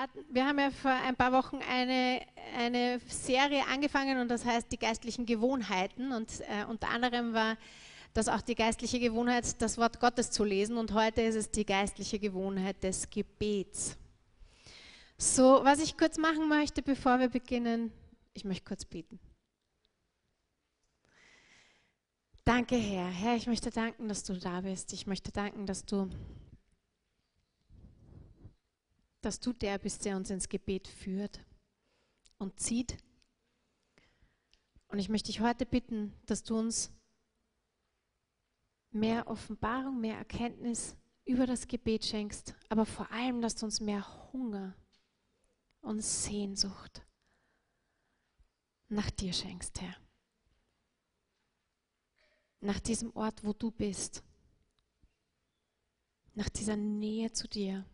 hatten, wir haben ja vor ein paar Wochen eine, eine Serie angefangen und das heißt die geistlichen Gewohnheiten. Und äh, unter anderem war das auch die geistliche Gewohnheit, das Wort Gottes zu lesen. Und heute ist es die geistliche Gewohnheit des Gebets. So, was ich kurz machen möchte, bevor wir beginnen, ich möchte kurz beten. Danke, Herr. Herr, ich möchte danken, dass du da bist. Ich möchte danken, dass du dass du der bist, der uns ins Gebet führt und zieht. Und ich möchte dich heute bitten, dass du uns mehr Offenbarung, mehr Erkenntnis über das Gebet schenkst, aber vor allem, dass du uns mehr Hunger und Sehnsucht nach dir schenkst, Herr. Nach diesem Ort, wo du bist. Nach dieser Nähe zu dir.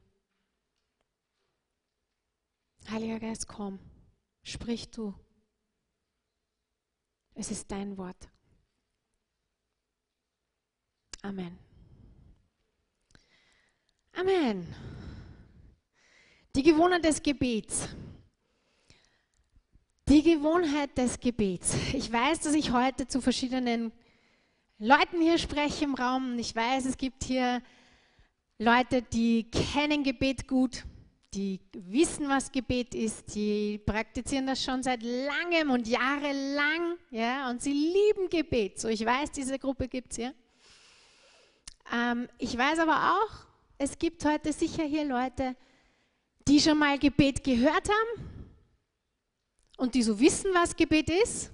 Heiliger Geist, komm, sprich du. Es ist dein Wort. Amen. Amen. Die Gewohnheit des Gebets. Die Gewohnheit des Gebets. Ich weiß, dass ich heute zu verschiedenen Leuten hier spreche im Raum. Ich weiß, es gibt hier Leute, die kennen Gebet gut die wissen, was Gebet ist, die praktizieren das schon seit langem und jahrelang, ja, und sie lieben Gebet. So, ich weiß, diese Gruppe gibt es ja. Ähm, ich weiß aber auch, es gibt heute sicher hier Leute, die schon mal Gebet gehört haben und die so wissen, was Gebet ist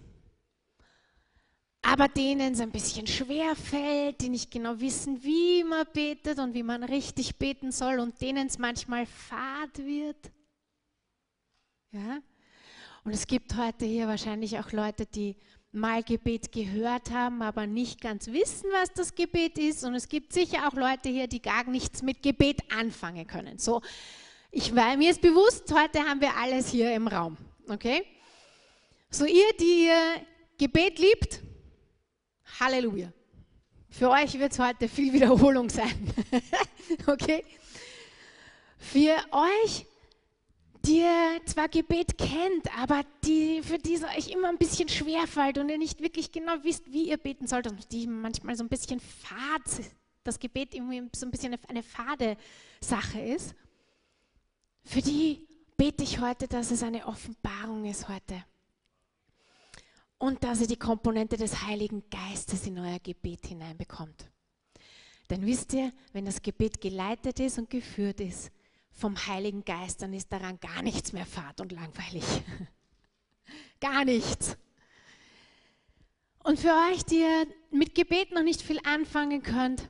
aber denen es ein bisschen schwer fällt, die nicht genau wissen, wie man betet und wie man richtig beten soll und denen es manchmal fad wird. Ja? Und es gibt heute hier wahrscheinlich auch Leute, die mal Gebet gehört haben, aber nicht ganz wissen, was das Gebet ist. Und es gibt sicher auch Leute hier, die gar nichts mit Gebet anfangen können. So, ich war mir ist bewusst, heute haben wir alles hier im Raum. Okay? So ihr, die ihr Gebet liebt, Halleluja. Für euch wird es heute viel Wiederholung sein. okay? Für euch, die ihr zwar Gebet kennt, aber die, für die es euch immer ein bisschen schwer fällt und ihr nicht wirklich genau wisst, wie ihr beten sollt und die manchmal so ein bisschen fad, das Gebet irgendwie so ein bisschen eine fade Sache ist, für die bete ich heute, dass es eine Offenbarung ist heute und dass ihr die Komponente des Heiligen Geistes in euer Gebet hineinbekommt. Denn wisst ihr, wenn das Gebet geleitet ist und geführt ist vom Heiligen Geist, dann ist daran gar nichts mehr fad und langweilig. gar nichts. Und für euch, die ihr mit Gebet noch nicht viel anfangen könnt,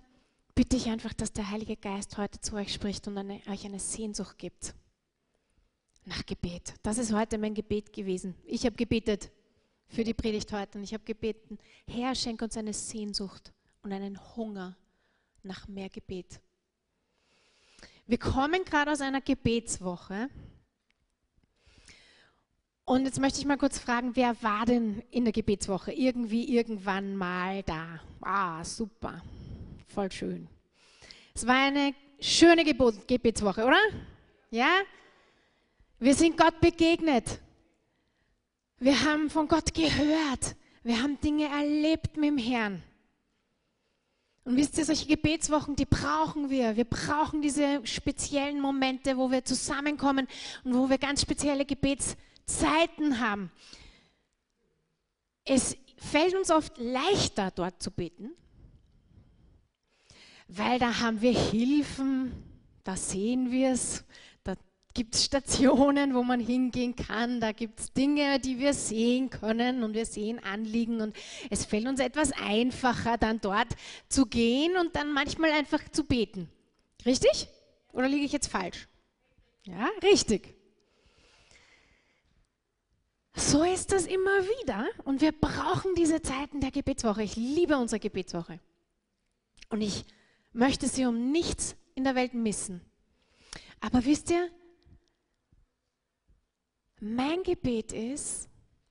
bitte ich einfach, dass der Heilige Geist heute zu euch spricht und eine, euch eine Sehnsucht gibt nach Gebet. Das ist heute mein Gebet gewesen. Ich habe gebetet, für die Predigt heute. Und ich habe gebeten, Herr, schenk uns eine Sehnsucht und einen Hunger nach mehr Gebet. Wir kommen gerade aus einer Gebetswoche. Und jetzt möchte ich mal kurz fragen, wer war denn in der Gebetswoche? Irgendwie, irgendwann mal da. Ah, super. Voll schön. Es war eine schöne Gebetswoche, oder? Ja? Wir sind Gott begegnet. Wir haben von Gott gehört. Wir haben Dinge erlebt mit dem Herrn. Und wisst ihr, solche Gebetswochen, die brauchen wir. Wir brauchen diese speziellen Momente, wo wir zusammenkommen und wo wir ganz spezielle Gebetszeiten haben. Es fällt uns oft leichter, dort zu beten, weil da haben wir Hilfen, da sehen wir es, gibt es Stationen, wo man hingehen kann, da gibt es Dinge, die wir sehen können und wir sehen Anliegen und es fällt uns etwas einfacher, dann dort zu gehen und dann manchmal einfach zu beten. Richtig? Oder liege ich jetzt falsch? Ja, richtig. So ist das immer wieder und wir brauchen diese Zeiten der Gebetswoche. Ich liebe unsere Gebetswoche und ich möchte sie um nichts in der Welt missen. Aber wisst ihr, mein Gebet ist,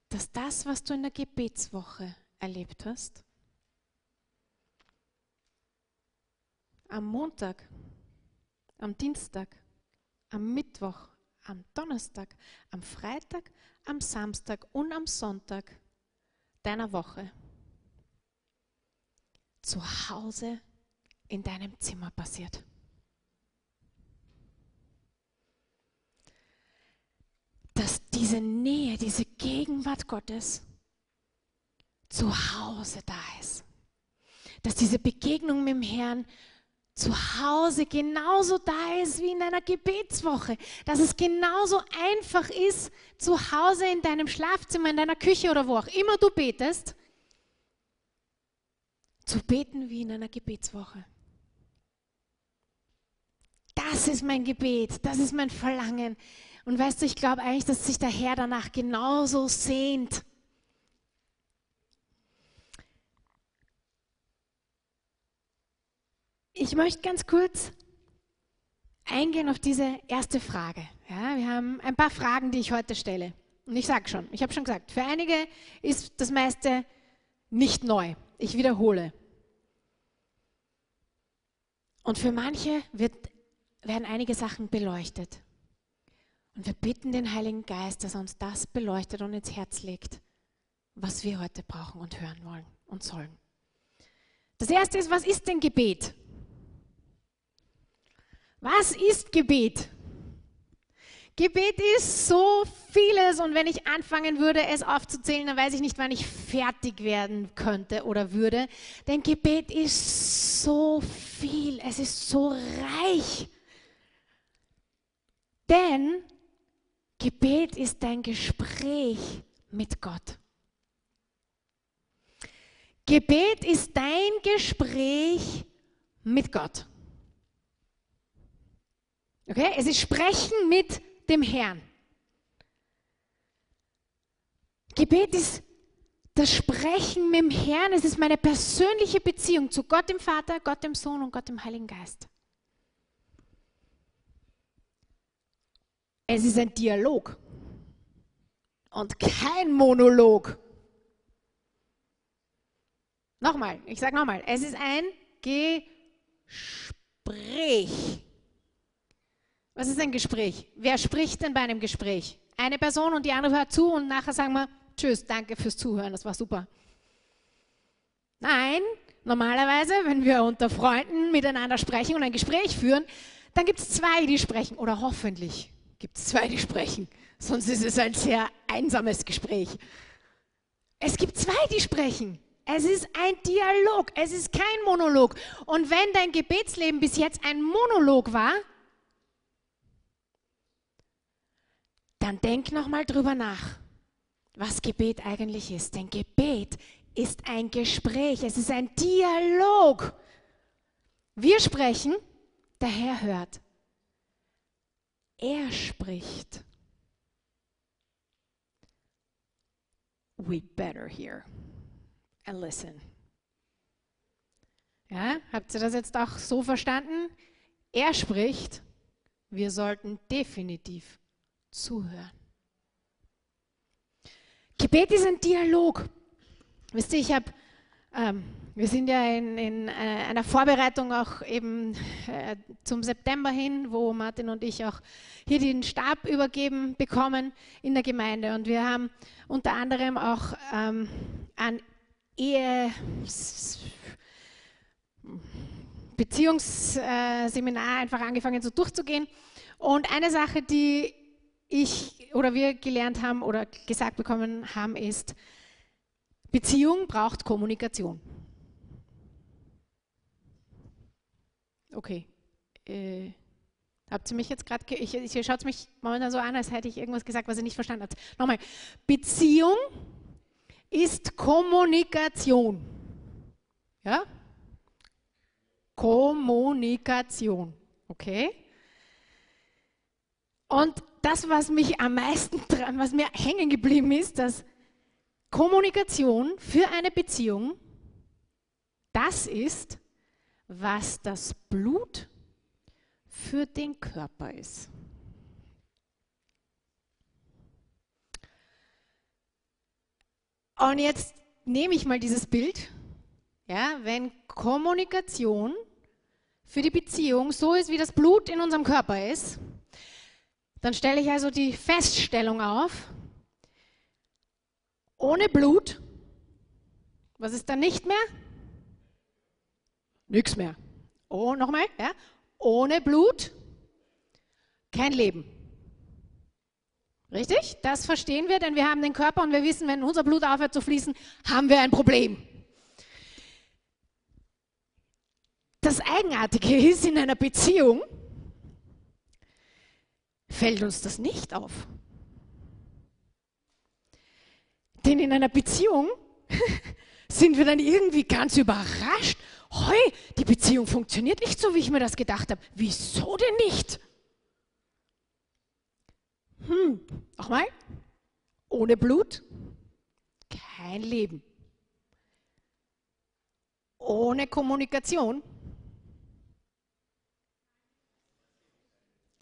dass das, was du in der Gebetswoche erlebt hast, am Montag, am Dienstag, am Mittwoch, am Donnerstag, am Freitag, am Samstag und am Sonntag deiner Woche zu Hause in deinem Zimmer passiert. Dass diese Nähe, diese Gegenwart Gottes zu Hause da ist. Dass diese Begegnung mit dem Herrn zu Hause genauso da ist wie in einer Gebetswoche. Dass es genauso einfach ist, zu Hause in deinem Schlafzimmer, in deiner Küche oder wo auch immer du betest, zu beten wie in einer Gebetswoche. Das ist mein Gebet, das ist mein Verlangen. Und weißt du, ich glaube eigentlich, dass sich der Herr danach genauso sehnt. Ich möchte ganz kurz eingehen auf diese erste Frage. Ja, wir haben ein paar Fragen, die ich heute stelle. Und ich sage schon, ich habe schon gesagt, für einige ist das meiste nicht neu. Ich wiederhole. Und für manche wird, werden einige Sachen beleuchtet. Und wir bitten den Heiligen Geist, dass er uns das beleuchtet und ins Herz legt, was wir heute brauchen und hören wollen und sollen. Das erste ist, was ist denn Gebet? Was ist Gebet? Gebet ist so vieles und wenn ich anfangen würde, es aufzuzählen, dann weiß ich nicht, wann ich fertig werden könnte oder würde. Denn Gebet ist so viel, es ist so reich. Denn Gebet ist dein Gespräch mit Gott. Gebet ist dein Gespräch mit Gott. Okay? Es ist Sprechen mit dem Herrn. Gebet ist das Sprechen mit dem Herrn, es ist meine persönliche Beziehung zu Gott dem Vater, Gott dem Sohn und Gott dem Heiligen Geist. Es ist ein Dialog und kein Monolog. Nochmal, ich sage nochmal, es ist ein Gespräch. Was ist ein Gespräch? Wer spricht denn bei einem Gespräch? Eine Person und die andere hört zu und nachher sagen wir, tschüss, danke fürs Zuhören, das war super. Nein, normalerweise, wenn wir unter Freunden miteinander sprechen und ein Gespräch führen, dann gibt es zwei, die sprechen. Oder hoffentlich gibt es zwei, die sprechen. Sonst ist es ein sehr einsames Gespräch. Es gibt zwei, die sprechen. Es ist ein Dialog, es ist kein Monolog. Und wenn dein Gebetsleben bis jetzt ein Monolog war, dann denk nochmal drüber nach, was Gebet eigentlich ist. Denn Gebet ist ein Gespräch, es ist ein Dialog. Wir sprechen, der Herr hört. Er spricht. We better hear and listen. Ja, habt ihr das jetzt auch so verstanden? Er spricht, wir sollten definitiv zuhören. Gebet ist ein Dialog. Wisst ihr, ich habe, ähm, wir sind ja in, in äh, einer Vorbereitung auch eben äh, zum September hin, wo Martin und ich auch hier den Stab übergeben bekommen in der Gemeinde. Und wir haben unter anderem auch ähm, ein Ehe Beziehungsseminar einfach angefangen so durchzugehen. Und eine Sache, die ich oder wir gelernt haben oder gesagt bekommen haben, ist, Beziehung braucht Kommunikation. Okay. Äh, habt ihr mich jetzt gerade, ich, ich schaut mich momentan so an, als hätte ich irgendwas gesagt, was ihr nicht verstanden habt. Nochmal. Beziehung ist Kommunikation. Ja? Kommunikation. Okay? Und das, was mich am meisten, was mir hängen geblieben ist, dass Kommunikation für eine Beziehung, das ist, was das Blut für den Körper ist. Und jetzt nehme ich mal dieses Bild, ja, wenn Kommunikation für die Beziehung so ist, wie das Blut in unserem Körper ist, Dann stelle ich also die Feststellung auf, ohne Blut, was ist dann nicht mehr? Nichts mehr. Oh, nochmal, ja? Ohne Blut, kein Leben. Richtig? Das verstehen wir, denn wir haben den Körper und wir wissen, wenn unser Blut aufhört zu fließen, haben wir ein Problem. Das Eigenartige ist, in einer Beziehung fällt uns das nicht auf. Denn in einer Beziehung sind wir dann irgendwie ganz überrascht. Hoi, die Beziehung funktioniert nicht so, wie ich mir das gedacht habe. Wieso denn nicht? Hm, nochmal. Ohne Blut kein Leben. Ohne Kommunikation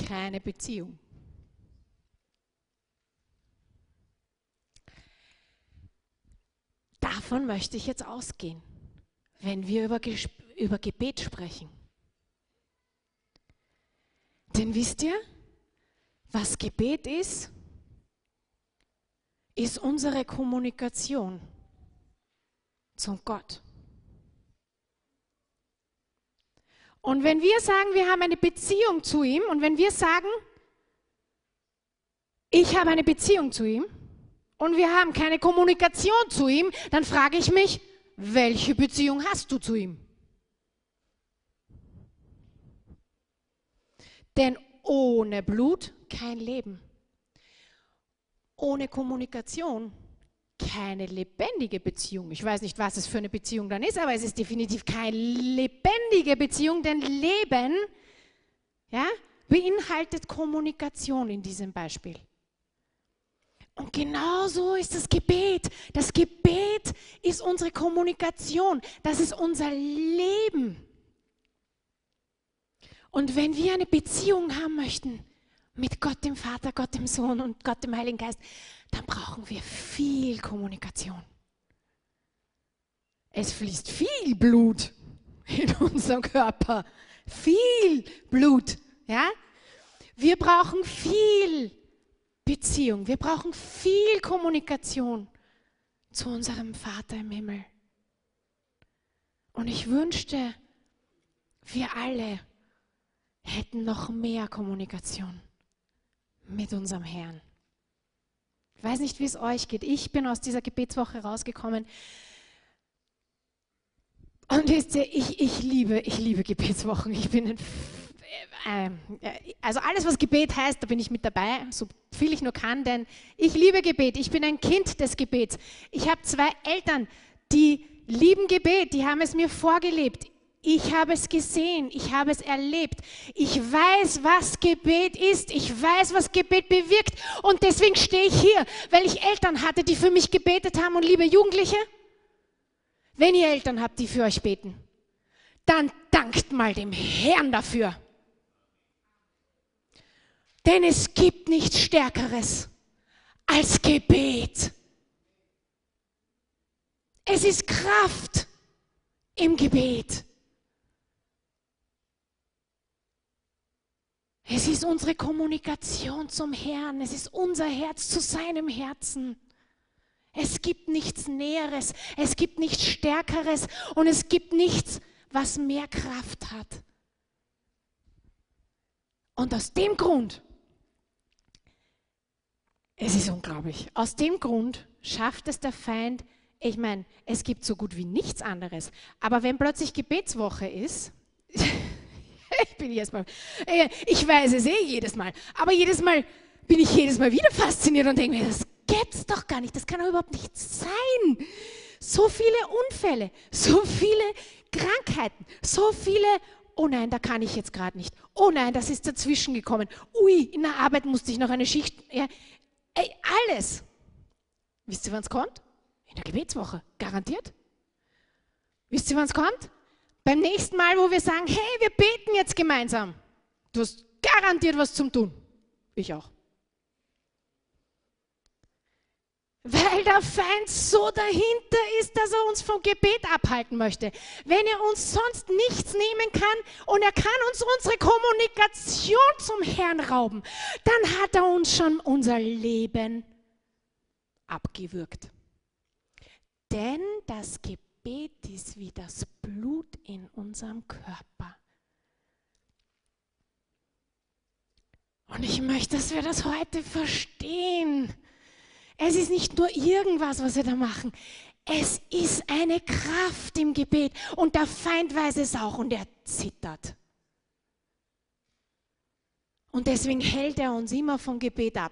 keine Beziehung. Davon möchte ich jetzt ausgehen, wenn wir über, über Gebet sprechen. Denn wisst ihr, was Gebet ist? Ist unsere Kommunikation zum Gott. Und wenn wir sagen, wir haben eine Beziehung zu ihm und wenn wir sagen, ich habe eine Beziehung zu ihm und wir haben keine Kommunikation zu ihm, dann frage ich mich, welche Beziehung hast du zu ihm? Denn ohne Blut kein Leben. Ohne Kommunikation keine lebendige Beziehung. Ich weiß nicht, was es für eine Beziehung dann ist, aber es ist definitiv keine lebendige Beziehung, denn Leben ja, beinhaltet Kommunikation in diesem Beispiel. Und genau so ist das Gebet. Das Gebet ist unsere Kommunikation. Das ist unser Leben. Und wenn wir eine Beziehung haben möchten mit Gott dem Vater, Gott dem Sohn und Gott dem Heiligen Geist, dann brauchen wir viel Kommunikation. Es fließt viel Blut in unserem Körper. Viel Blut. Ja? Wir brauchen viel Beziehung. Wir brauchen viel Kommunikation zu unserem Vater im Himmel. Und ich wünschte, wir alle hätten noch mehr Kommunikation mit unserem Herrn. Ich weiß nicht, wie es euch geht. Ich bin aus dieser Gebetswoche rausgekommen. Und wisst ihr, ich, ich, liebe, ich liebe Gebetswochen. Ich bin ein, also alles, was Gebet heißt, da bin ich mit dabei, so viel ich nur kann, denn ich liebe Gebet. Ich bin ein Kind des Gebets. Ich habe zwei Eltern, die lieben Gebet, die haben es mir vorgelebt. Ich habe es gesehen, ich habe es erlebt. Ich weiß, was Gebet ist. Ich weiß, was Gebet bewirkt. Und deswegen stehe ich hier, weil ich Eltern hatte, die für mich gebetet haben. Und liebe Jugendliche, wenn ihr Eltern habt, die für euch beten, dann dankt mal dem Herrn dafür. Denn es gibt nichts Stärkeres als Gebet. Es ist Kraft im Gebet. Es ist unsere Kommunikation zum Herrn. Es ist unser Herz zu seinem Herzen. Es gibt nichts Näheres, es gibt nichts Stärkeres und es gibt nichts, was mehr Kraft hat. Und aus dem Grund, es ist unglaublich, aus dem Grund schafft es der Feind, ich meine, es gibt so gut wie nichts anderes, aber wenn plötzlich Gebetswoche ist, ich bin jedes Mal, äh, ich weiß es eh jedes Mal, aber jedes Mal bin ich jedes Mal wieder fasziniert und denke mir, das gibt's doch gar nicht, das kann doch überhaupt nicht sein. So viele Unfälle, so viele Krankheiten, so viele, oh nein, da kann ich jetzt gerade nicht. Oh nein, das ist dazwischen gekommen. Ui, in der Arbeit musste ich noch eine Schicht. Ja, ey, alles. Wisst ihr, wann es kommt? In der Gebetswoche, garantiert. Wisst ihr, wann es kommt? Beim nächsten Mal, wo wir sagen, hey, wir beten jetzt gemeinsam. Du hast garantiert was zum Tun. Ich auch. Weil der Feind so dahinter ist, dass er uns vom Gebet abhalten möchte. Wenn er uns sonst nichts nehmen kann und er kann uns unsere Kommunikation zum Herrn rauben, dann hat er uns schon unser Leben abgewürgt. Denn das Gebet ist wie das Blut in unserem Körper. Und ich möchte, dass wir das heute verstehen. Es ist nicht nur irgendwas, was wir da machen. Es ist eine Kraft im Gebet. Und der Feind weiß es auch und er zittert. Und deswegen hält er uns immer vom Gebet ab.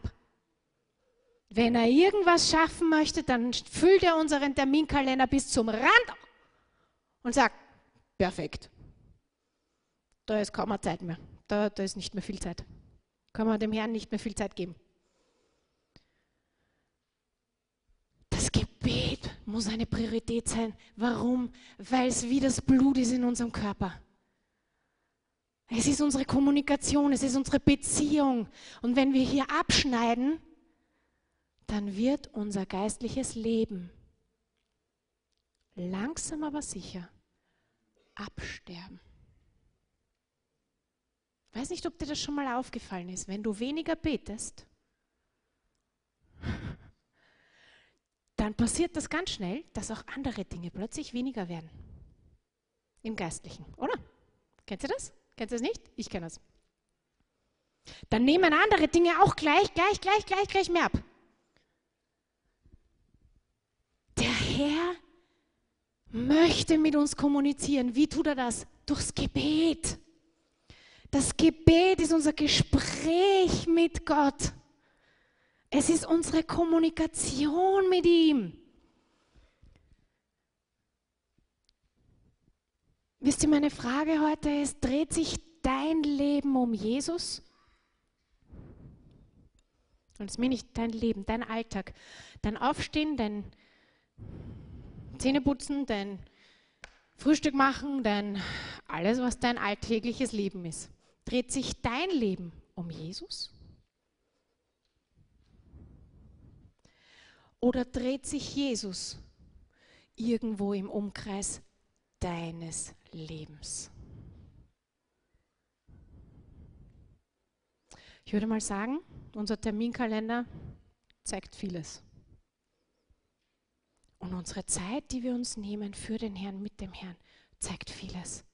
Wenn er irgendwas schaffen möchte, dann füllt er unseren Terminkalender bis zum Rand und sagt, perfekt. Da ist kaum mehr Zeit mehr. Da, da ist nicht mehr viel Zeit. Kann man dem Herrn nicht mehr viel Zeit geben. Gebet muss eine Priorität sein. Warum? Weil es wie das Blut ist in unserem Körper. Es ist unsere Kommunikation, es ist unsere Beziehung. Und wenn wir hier abschneiden, dann wird unser geistliches Leben langsam aber sicher absterben. Ich weiß nicht, ob dir das schon mal aufgefallen ist. Wenn du weniger betest, dann passiert das ganz schnell, dass auch andere Dinge plötzlich weniger werden. Im Geistlichen, oder? Kennt ihr das? Kennt ihr das nicht? Ich kenne das. Dann nehmen andere Dinge auch gleich, gleich, gleich, gleich, gleich mehr ab. Der Herr möchte mit uns kommunizieren. Wie tut er das? Durchs Gebet. Das Gebet ist unser Gespräch mit Gott. Es ist unsere Kommunikation mit ihm. Wisst ihr, meine Frage heute ist, dreht sich dein Leben um Jesus? Und das meine ich dein Leben, dein Alltag, dein Aufstehen, dein Zähneputzen, dein Frühstück machen, dein alles, was dein alltägliches Leben ist. Dreht sich dein Leben um Jesus? Oder dreht sich Jesus irgendwo im Umkreis deines Lebens? Ich würde mal sagen, unser Terminkalender zeigt vieles. Und unsere Zeit, die wir uns nehmen für den Herrn, mit dem Herrn, zeigt vieles.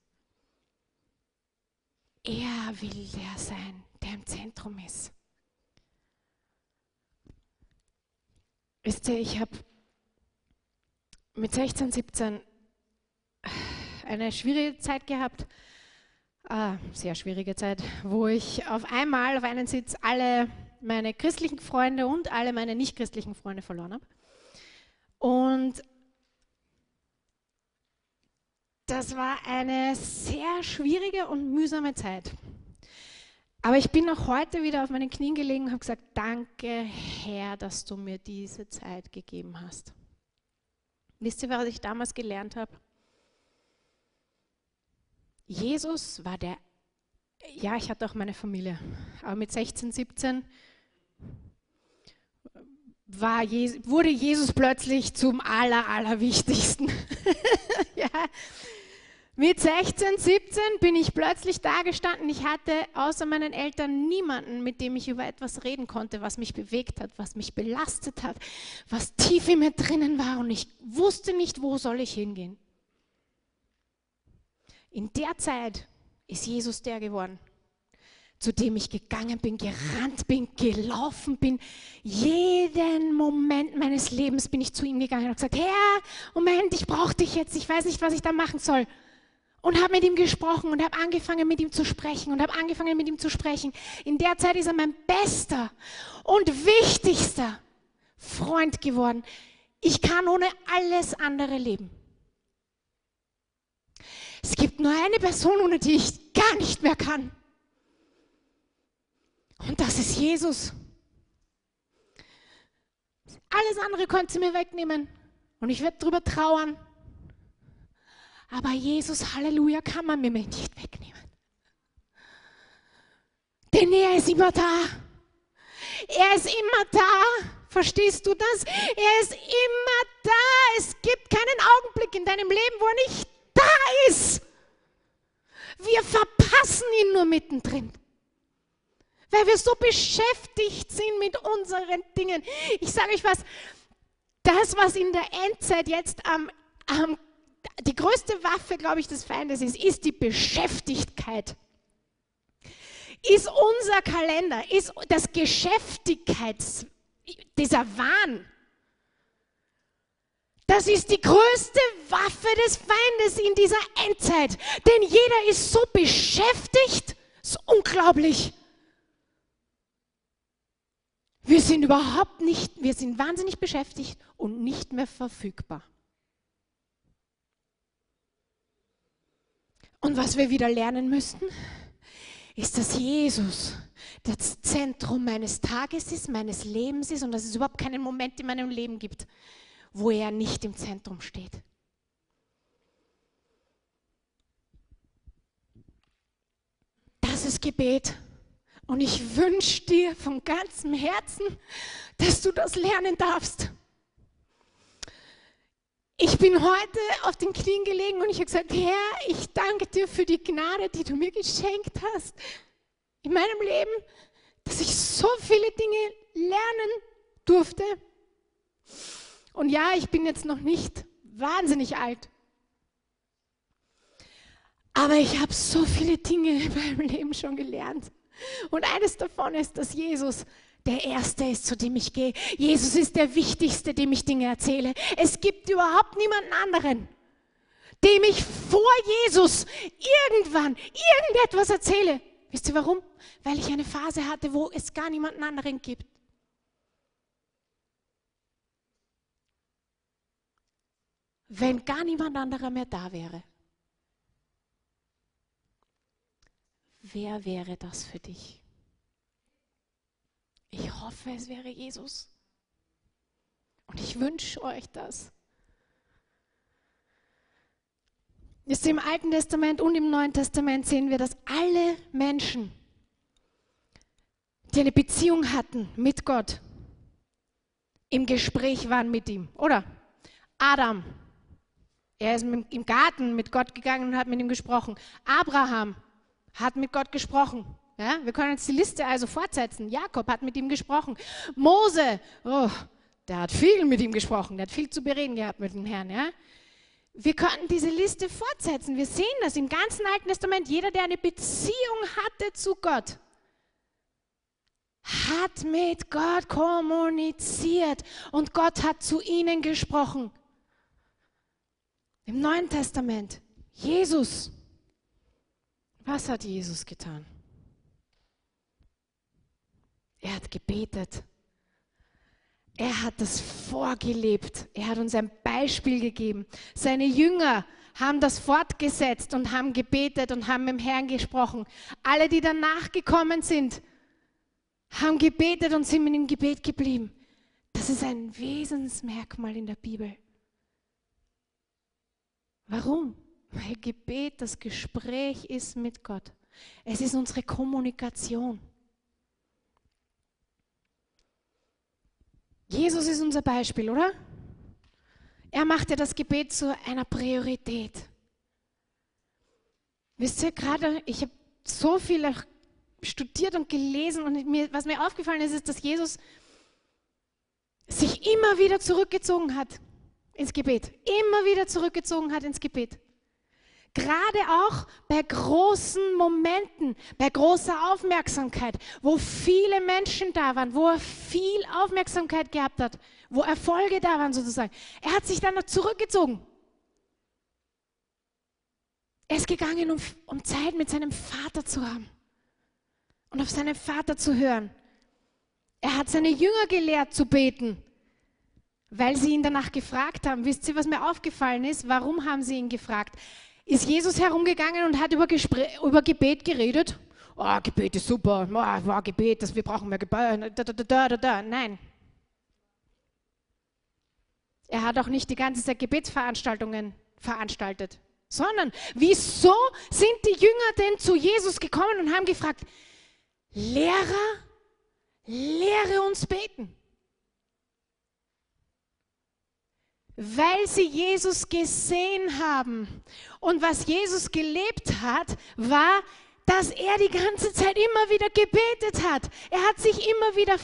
Er will der sein, der im Zentrum ist. Wisst ihr, ich habe mit 16, 17 eine schwierige Zeit gehabt, äh, sehr schwierige Zeit, wo ich auf einmal auf einen Sitz alle meine christlichen Freunde und alle meine nicht christlichen Freunde verloren habe. Und das war eine sehr schwierige und mühsame Zeit. Aber ich bin noch heute wieder auf meinen Knien gelegen und habe gesagt, danke Herr, dass du mir diese Zeit gegeben hast. Wisst ihr, was ich damals gelernt habe? Jesus war der, ja, ich hatte auch meine Familie, aber mit 16, 17 war, wurde Jesus plötzlich zum Aller, Allerwichtigsten. ja, mit 16, 17 bin ich plötzlich da gestanden. Ich hatte außer meinen Eltern niemanden, mit dem ich über etwas reden konnte, was mich bewegt hat, was mich belastet hat, was tief in mir drinnen war und ich wusste nicht, wo soll ich hingehen. In der Zeit ist Jesus der geworden, zu dem ich gegangen bin, gerannt bin, gelaufen bin. Jeden Moment meines Lebens bin ich zu ihm gegangen und gesagt, Herr, Moment, ich brauche dich jetzt, ich weiß nicht, was ich da machen soll und habe mit ihm gesprochen und habe angefangen mit ihm zu sprechen und habe angefangen mit ihm zu sprechen. In der Zeit ist er mein bester und wichtigster Freund geworden. Ich kann ohne alles andere leben. Es gibt nur eine Person, ohne die ich gar nicht mehr kann. Und das ist Jesus. Alles andere konnte sie mir wegnehmen. Und ich werde darüber trauern. Aber Jesus, Halleluja, kann man mir nicht wegnehmen. Denn er ist immer da. Er ist immer da Verstehst du das? Er ist immer da. Es gibt keinen Augenblick in deinem Leben, wo er nicht da ist. Wir verpassen ihn nur mittendrin. Weil wir so beschäftigt sind mit unseren Dingen. Ich sage euch was, das, was in der Endzeit jetzt am, am die größte Waffe, glaube ich, des Feindes ist, ist die Beschäftigkeit. Ist unser Kalender, ist das Geschäftigkeits, dieser Wahn. Das ist die größte Waffe des Feindes in dieser Endzeit. Denn jeder ist so beschäftigt, ist unglaublich. Wir sind überhaupt nicht, wir sind wahnsinnig beschäftigt und nicht mehr verfügbar. Und was wir wieder lernen müssten, ist, dass Jesus das Zentrum meines Tages ist, meines Lebens ist und dass es überhaupt keinen Moment in meinem Leben gibt, wo er nicht im Zentrum steht. Das ist Gebet. Und ich wünsche dir von ganzem Herzen, dass du das lernen darfst. Ich bin heute auf den Knien gelegen und ich habe gesagt, Herr, ich danke dir für die Gnade, die du mir geschenkt hast in meinem Leben, dass ich so viele Dinge lernen durfte. Und ja, ich bin jetzt noch nicht wahnsinnig alt. Aber ich habe so viele Dinge in meinem Leben schon gelernt. Und eines davon ist, dass Jesus der Erste ist, zu dem ich gehe. Jesus ist der Wichtigste, dem ich Dinge erzähle. Es gibt überhaupt niemanden anderen, dem ich vor Jesus irgendwann irgendetwas erzähle. Wisst ihr warum? Weil ich eine Phase hatte, wo es gar niemanden anderen gibt. Wenn gar niemand anderer mehr da wäre, wer wäre das für dich? Ich hoffe, es wäre Jesus. Und ich wünsche euch das. Ist im Alten Testament und im Neuen Testament sehen wir, dass alle Menschen, die eine Beziehung hatten mit Gott, im Gespräch waren mit ihm, oder? Adam, er ist im Garten mit Gott gegangen und hat mit ihm gesprochen. Abraham hat mit Gott gesprochen. Ja, wir können jetzt die Liste also fortsetzen. Jakob hat mit ihm gesprochen. Mose, oh, der hat viel mit ihm gesprochen, der hat viel zu bereden gehabt mit dem Herrn. Ja? Wir könnten diese Liste fortsetzen. Wir sehen das im ganzen Alten Testament. Jeder, der eine Beziehung hatte zu Gott, hat mit Gott kommuniziert und Gott hat zu ihnen gesprochen. Im Neuen Testament, Jesus. Was hat Jesus getan? Er hat gebetet. Er hat das vorgelebt. Er hat uns ein Beispiel gegeben. Seine Jünger haben das fortgesetzt und haben gebetet und haben mit dem Herrn gesprochen. Alle, die danach gekommen sind, haben gebetet und sind mit dem Gebet geblieben. Das ist ein Wesensmerkmal in der Bibel. Warum? Weil Gebet das Gespräch ist mit Gott. Es ist unsere Kommunikation. Jesus ist unser Beispiel, oder? Er machte das Gebet zu einer Priorität. Wisst ihr, gerade, ich habe so viel studiert und gelesen und mir, was mir aufgefallen ist, ist, dass Jesus sich immer wieder zurückgezogen hat ins Gebet. Immer wieder zurückgezogen hat ins Gebet. Gerade auch bei großen Momenten, bei großer Aufmerksamkeit, wo viele Menschen da waren, wo er viel Aufmerksamkeit gehabt hat, wo Erfolge da waren sozusagen. Er hat sich dann noch zurückgezogen. Er ist gegangen, um, um Zeit mit seinem Vater zu haben und auf seinen Vater zu hören. Er hat seine Jünger gelehrt zu beten, weil sie ihn danach gefragt haben. Wisst ihr, was mir aufgefallen ist? Warum haben sie ihn gefragt? Ist Jesus herumgegangen und hat über, Gespräch, über Gebet geredet. Oh, Gebet ist super, oh, oh, Gebet, das, wir brauchen mehr Gebet. Da, da, da, Nein. Er hat auch nicht die ganze Zeit Gebetsveranstaltungen veranstaltet, sondern wieso sind die Jünger denn zu Jesus gekommen und haben gefragt, Lehrer, lehre uns beten. weil sie Jesus gesehen haben. Und was Jesus gelebt hat, war, dass er die ganze Zeit immer wieder gebetet hat. Er hat sich immer wieder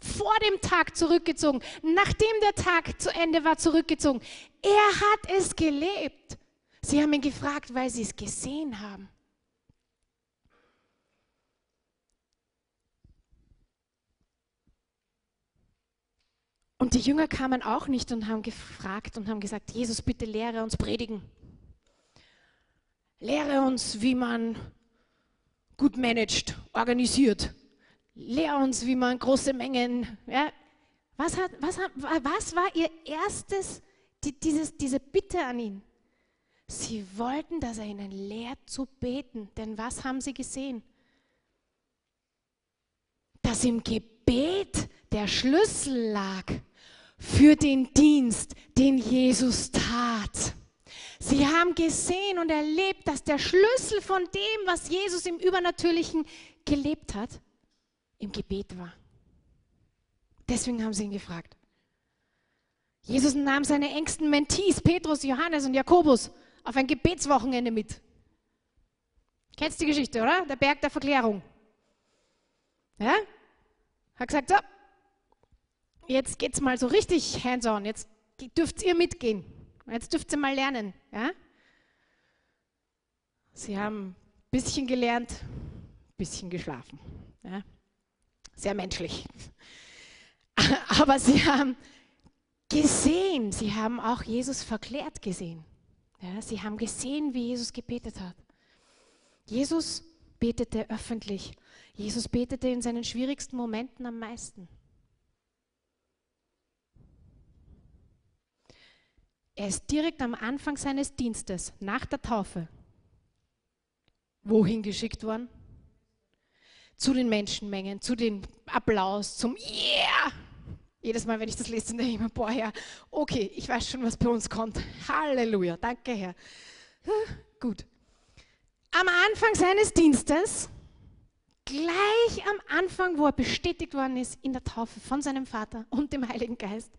vor dem Tag zurückgezogen, nachdem der Tag zu Ende war, zurückgezogen. Er hat es gelebt. Sie haben ihn gefragt, weil sie es gesehen haben. Und die Jünger kamen auch nicht und haben gefragt und haben gesagt, Jesus, bitte lehre uns predigen. Lehre uns, wie man gut managt, organisiert. Lehre uns, wie man große Mengen. Ja. Was, hat, was, hat, was war ihr erstes, die, dieses, diese Bitte an ihn? Sie wollten, dass er ihnen lehrt zu beten. Denn was haben sie gesehen? Dass im Gebet der Schlüssel lag für den Dienst, den Jesus tat. Sie haben gesehen und erlebt, dass der Schlüssel von dem, was Jesus im Übernatürlichen gelebt hat, im Gebet war. Deswegen haben sie ihn gefragt. Jesus nahm seine engsten Mentees, Petrus, Johannes und Jakobus, auf ein Gebetswochenende mit. Kennst die Geschichte, oder? Der Berg der Verklärung. Ja? Hat gesagt, so, jetzt geht's mal so richtig hands-on, jetzt dürft ihr mitgehen. Jetzt dürft ihr mal lernen. Ja? Sie haben ein bisschen gelernt, ein bisschen geschlafen. Ja? Sehr menschlich. Aber sie haben gesehen, sie haben auch Jesus verklärt gesehen. Ja? Sie haben gesehen, wie Jesus gebetet hat. Jesus betete öffentlich. Jesus betete in seinen schwierigsten Momenten am meisten. Er ist direkt am Anfang seines Dienstes, nach der Taufe, wohin geschickt worden? Zu den Menschenmengen, zu dem Applaus, zum Yeah! Jedes Mal, wenn ich das lese, denke ich mir, boah, Herr, okay, ich weiß schon, was bei uns kommt. Halleluja, danke, Herr. Gut. Am Anfang seines Dienstes, gleich am Anfang, wo er bestätigt worden ist in der Taufe von seinem Vater und dem Heiligen Geist,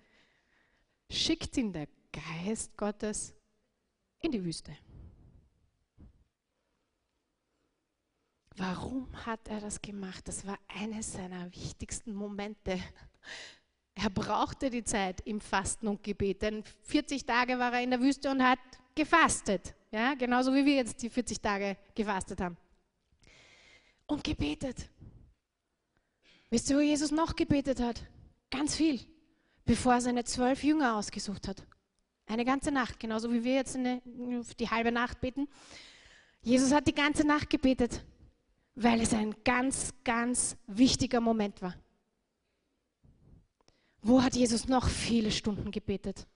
schickt ihn der Geist Gottes in die Wüste. Warum hat er das gemacht? Das war eines seiner wichtigsten Momente. Er brauchte die Zeit im Fasten und Gebet, denn 40 Tage war er in der Wüste und hat gefastet. Ja, genauso wie wir jetzt die 40 Tage gefastet haben. Und gebetet. Wisst ihr, wo Jesus noch gebetet hat? Ganz viel, bevor er seine zwölf Jünger ausgesucht hat. Eine ganze Nacht, genauso wie wir jetzt eine, die halbe Nacht beten. Jesus hat die ganze Nacht gebetet, weil es ein ganz, ganz wichtiger Moment war. Wo hat Jesus noch viele Stunden gebetet?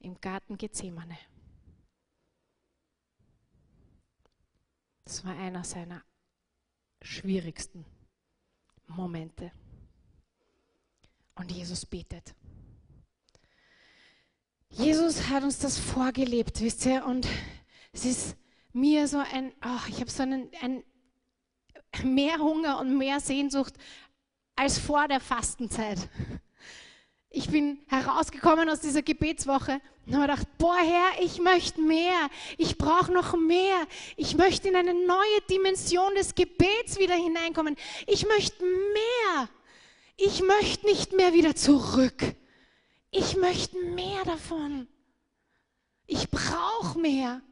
Im Garten Gethsemane. Das war einer seiner schwierigsten Momente. Und Jesus betet. Jesus hat uns das vorgelebt, wisst ihr, und es ist mir so ein, oh, ich habe so einen, ein mehr Hunger und mehr Sehnsucht als vor der Fastenzeit. Ich bin herausgekommen aus dieser Gebetswoche und habe gedacht, boah Herr, ich möchte mehr, ich brauche noch mehr, ich möchte in eine neue Dimension des Gebets wieder hineinkommen, ich möchte mehr, ich möchte nicht mehr wieder zurück. Ich möchte mehr davon. Ich brauche mehr.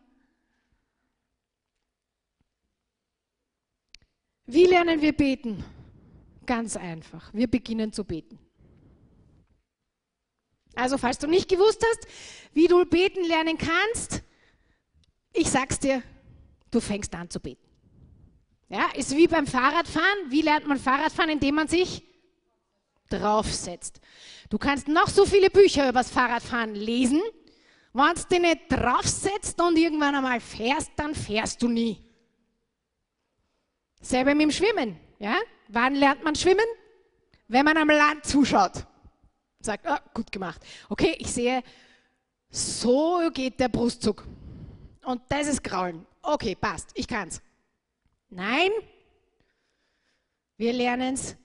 Wie lernen wir beten? Ganz einfach. Wir beginnen zu beten. Also, falls du nicht gewusst hast, wie du beten lernen kannst, ich sag's dir, du fängst an zu beten. Ja, ist wie beim Fahrradfahren. Wie lernt man Fahrradfahren? Indem man sich draufsetzt. Du kannst noch so viele Bücher über das Fahrradfahren lesen. Wenn du dich nicht draufsetzt und irgendwann einmal fährst, dann fährst du nie. Selber mit dem Schwimmen. Ja? Wann lernt man schwimmen? Wenn man am Land zuschaut. Sagt, oh, gut gemacht. Okay, ich sehe, so geht der Brustzug. Und das ist Kraulen. Okay, passt, ich kann's. Nein, wir lernen es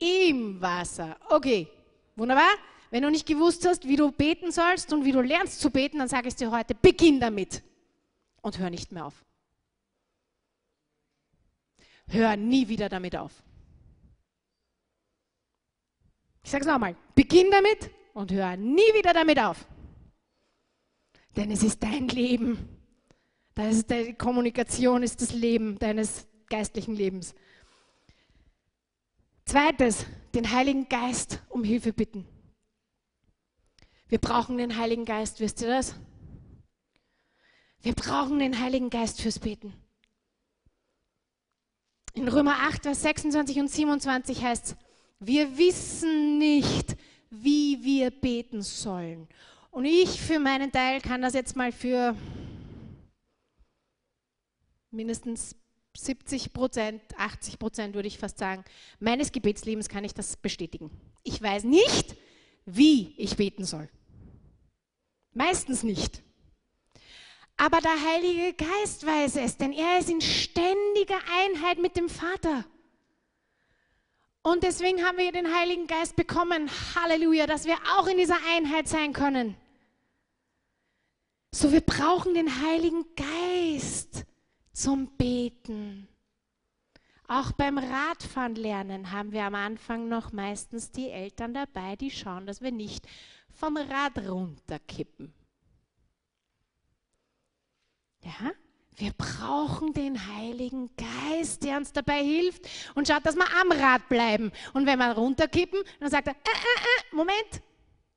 im Wasser. Okay, wunderbar. Wenn du nicht gewusst hast, wie du beten sollst und wie du lernst zu beten, dann sage ich dir heute, beginn damit und hör nicht mehr auf. Hör nie wieder damit auf. Ich sage es nochmal, beginn damit und hör nie wieder damit auf. Denn es ist dein Leben. Das ist die Kommunikation ist das Leben deines geistlichen Lebens. Zweites, den Heiligen Geist um Hilfe bitten. Wir brauchen den Heiligen Geist, wisst ihr das? Wir brauchen den Heiligen Geist fürs Beten. In Römer 8, Vers 26 und 27 heißt es, wir wissen nicht, wie wir beten sollen. Und ich für meinen Teil kann das jetzt mal für mindestens 70 Prozent, 80 Prozent würde ich fast sagen, meines Gebetslebens kann ich das bestätigen. Ich weiß nicht, wie ich beten soll. Meistens nicht. Aber der Heilige Geist weiß es, denn er ist in ständiger Einheit mit dem Vater. Und deswegen haben wir den Heiligen Geist bekommen, Halleluja, dass wir auch in dieser Einheit sein können. So, wir brauchen den Heiligen Geist zum Beten. Auch beim Radfahren lernen haben wir am Anfang noch meistens die Eltern dabei, die schauen, dass wir nicht vom Rad runterkippen. Ja? Wir brauchen den Heiligen Geist, der uns dabei hilft und schaut, dass wir am Rad bleiben. Und wenn wir runterkippen, dann sagt er, äh, äh, äh, Moment,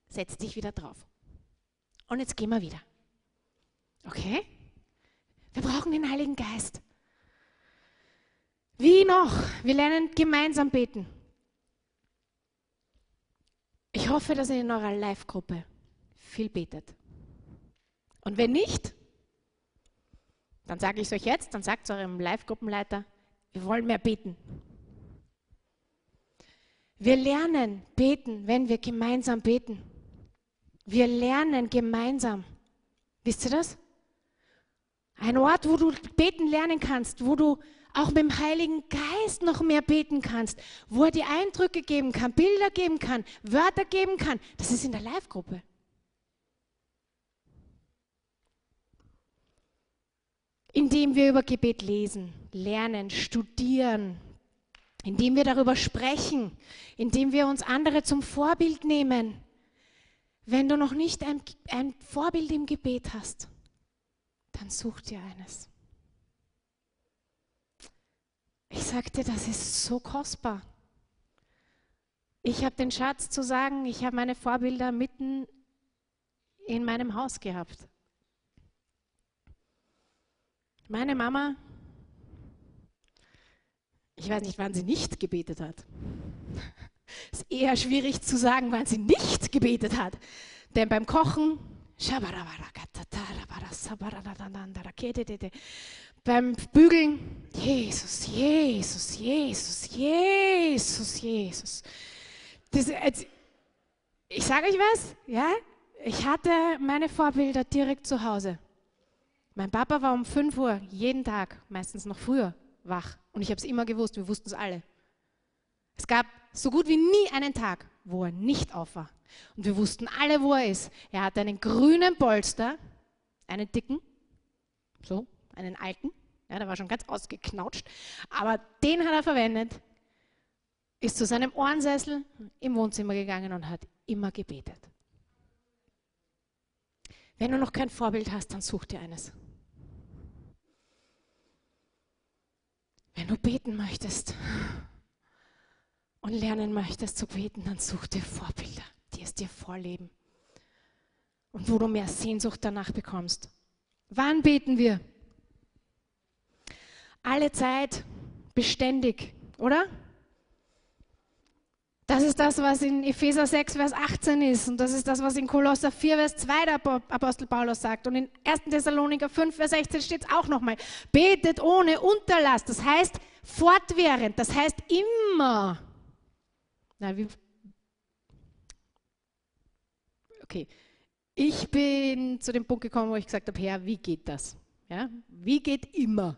setz dich wieder drauf. Und jetzt gehen wir wieder. Okay? Wir brauchen den Heiligen Geist. Wie noch? Wir lernen gemeinsam beten. Ich hoffe, dass ihr in eurer Live-Gruppe viel betet. Und wenn nicht, dann sage ich es euch jetzt, dann sagt es eurem Live-Gruppenleiter, wir wollen mehr beten. Wir lernen beten, wenn wir gemeinsam beten. Wir lernen gemeinsam. Wisst ihr das? Ein Ort, wo du beten lernen kannst, wo du auch mit dem Heiligen Geist noch mehr beten kannst, wo er dir Eindrücke geben kann, Bilder geben kann, Wörter geben kann. Das ist in der Live-Gruppe. Indem wir über Gebet lesen, lernen, studieren, indem wir darüber sprechen, indem wir uns andere zum Vorbild nehmen. Wenn du noch nicht ein, ein Vorbild im Gebet hast, dann such dir eines. Ich sagte, das ist so kostbar. Ich habe den Schatz zu sagen, ich habe meine Vorbilder mitten in meinem Haus gehabt. Meine Mama, ich weiß nicht, wann sie nicht gebetet hat. Es ist eher schwierig zu sagen, wann sie nicht gebetet hat. Denn beim Kochen, beim Bügeln, Jesus, Jesus, Jesus, Jesus, Jesus. Das, ich sage euch was, ja? Ich hatte meine Vorbilder direkt zu Hause. Mein Papa war um 5 Uhr jeden Tag, meistens noch früher, wach. Und ich habe es immer gewusst, wir wussten es alle. Es gab so gut wie nie einen Tag, wo er nicht auf war. Und wir wussten alle, wo er ist. Er hatte einen grünen Polster, einen dicken, so, einen alten. Ja, der war schon ganz ausgeknautscht. Aber den hat er verwendet, ist zu seinem Ohrensessel im Wohnzimmer gegangen und hat immer gebetet. Wenn du noch kein Vorbild hast, dann such dir eines. Wenn du beten möchtest und lernen möchtest zu beten, dann such dir Vorbilder, die es dir vorleben und wo du mehr Sehnsucht danach bekommst. Wann beten wir? Alle Zeit, beständig, oder? Das ist das, was in Epheser 6, Vers 18 ist. Und das ist das, was in Kolosser 4, Vers 2 der Apostel Paulus sagt. Und in 1. Thessaloniker 5, Vers 16 steht es auch nochmal. Betet ohne Unterlass. Das heißt fortwährend. Das heißt immer. Na, wie okay. Ich bin zu dem Punkt gekommen, wo ich gesagt habe, Herr, wie geht das? Ja? Wie geht immer?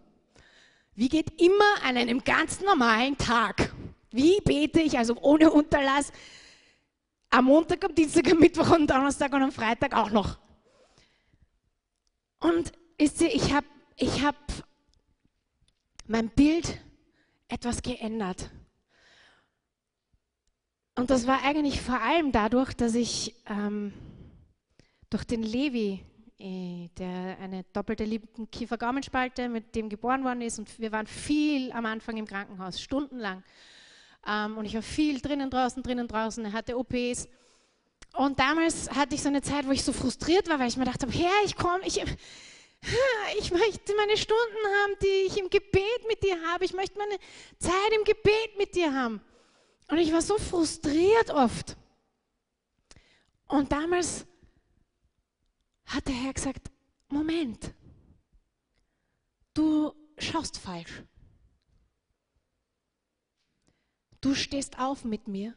Wie geht immer an einem ganz normalen Tag? Wie bete ich also ohne Unterlass? Am Montag, am Dienstag, am Mittwoch, am Donnerstag und am Freitag auch noch. Und ich habe ich hab mein Bild etwas geändert. Und das war eigentlich vor allem dadurch, dass ich ähm, durch den Levi, äh, der eine doppelte Kiefer-Gaumenspalte mit dem geboren worden ist, und wir waren viel am Anfang im Krankenhaus, stundenlang. Ähm, und ich war viel drinnen, draußen, drinnen, draußen. Er hatte OPs. Und damals hatte ich so eine Zeit, wo ich so frustriert war, weil ich mir dachte, Herr, ich komme, ich, ich möchte meine Stunden haben, die ich im Gebet mit dir habe. Ich möchte meine Zeit im Gebet mit dir haben. Und ich war so frustriert oft. Und damals hat der Herr gesagt, Moment, du schaust falsch. Du stehst auf mit mir,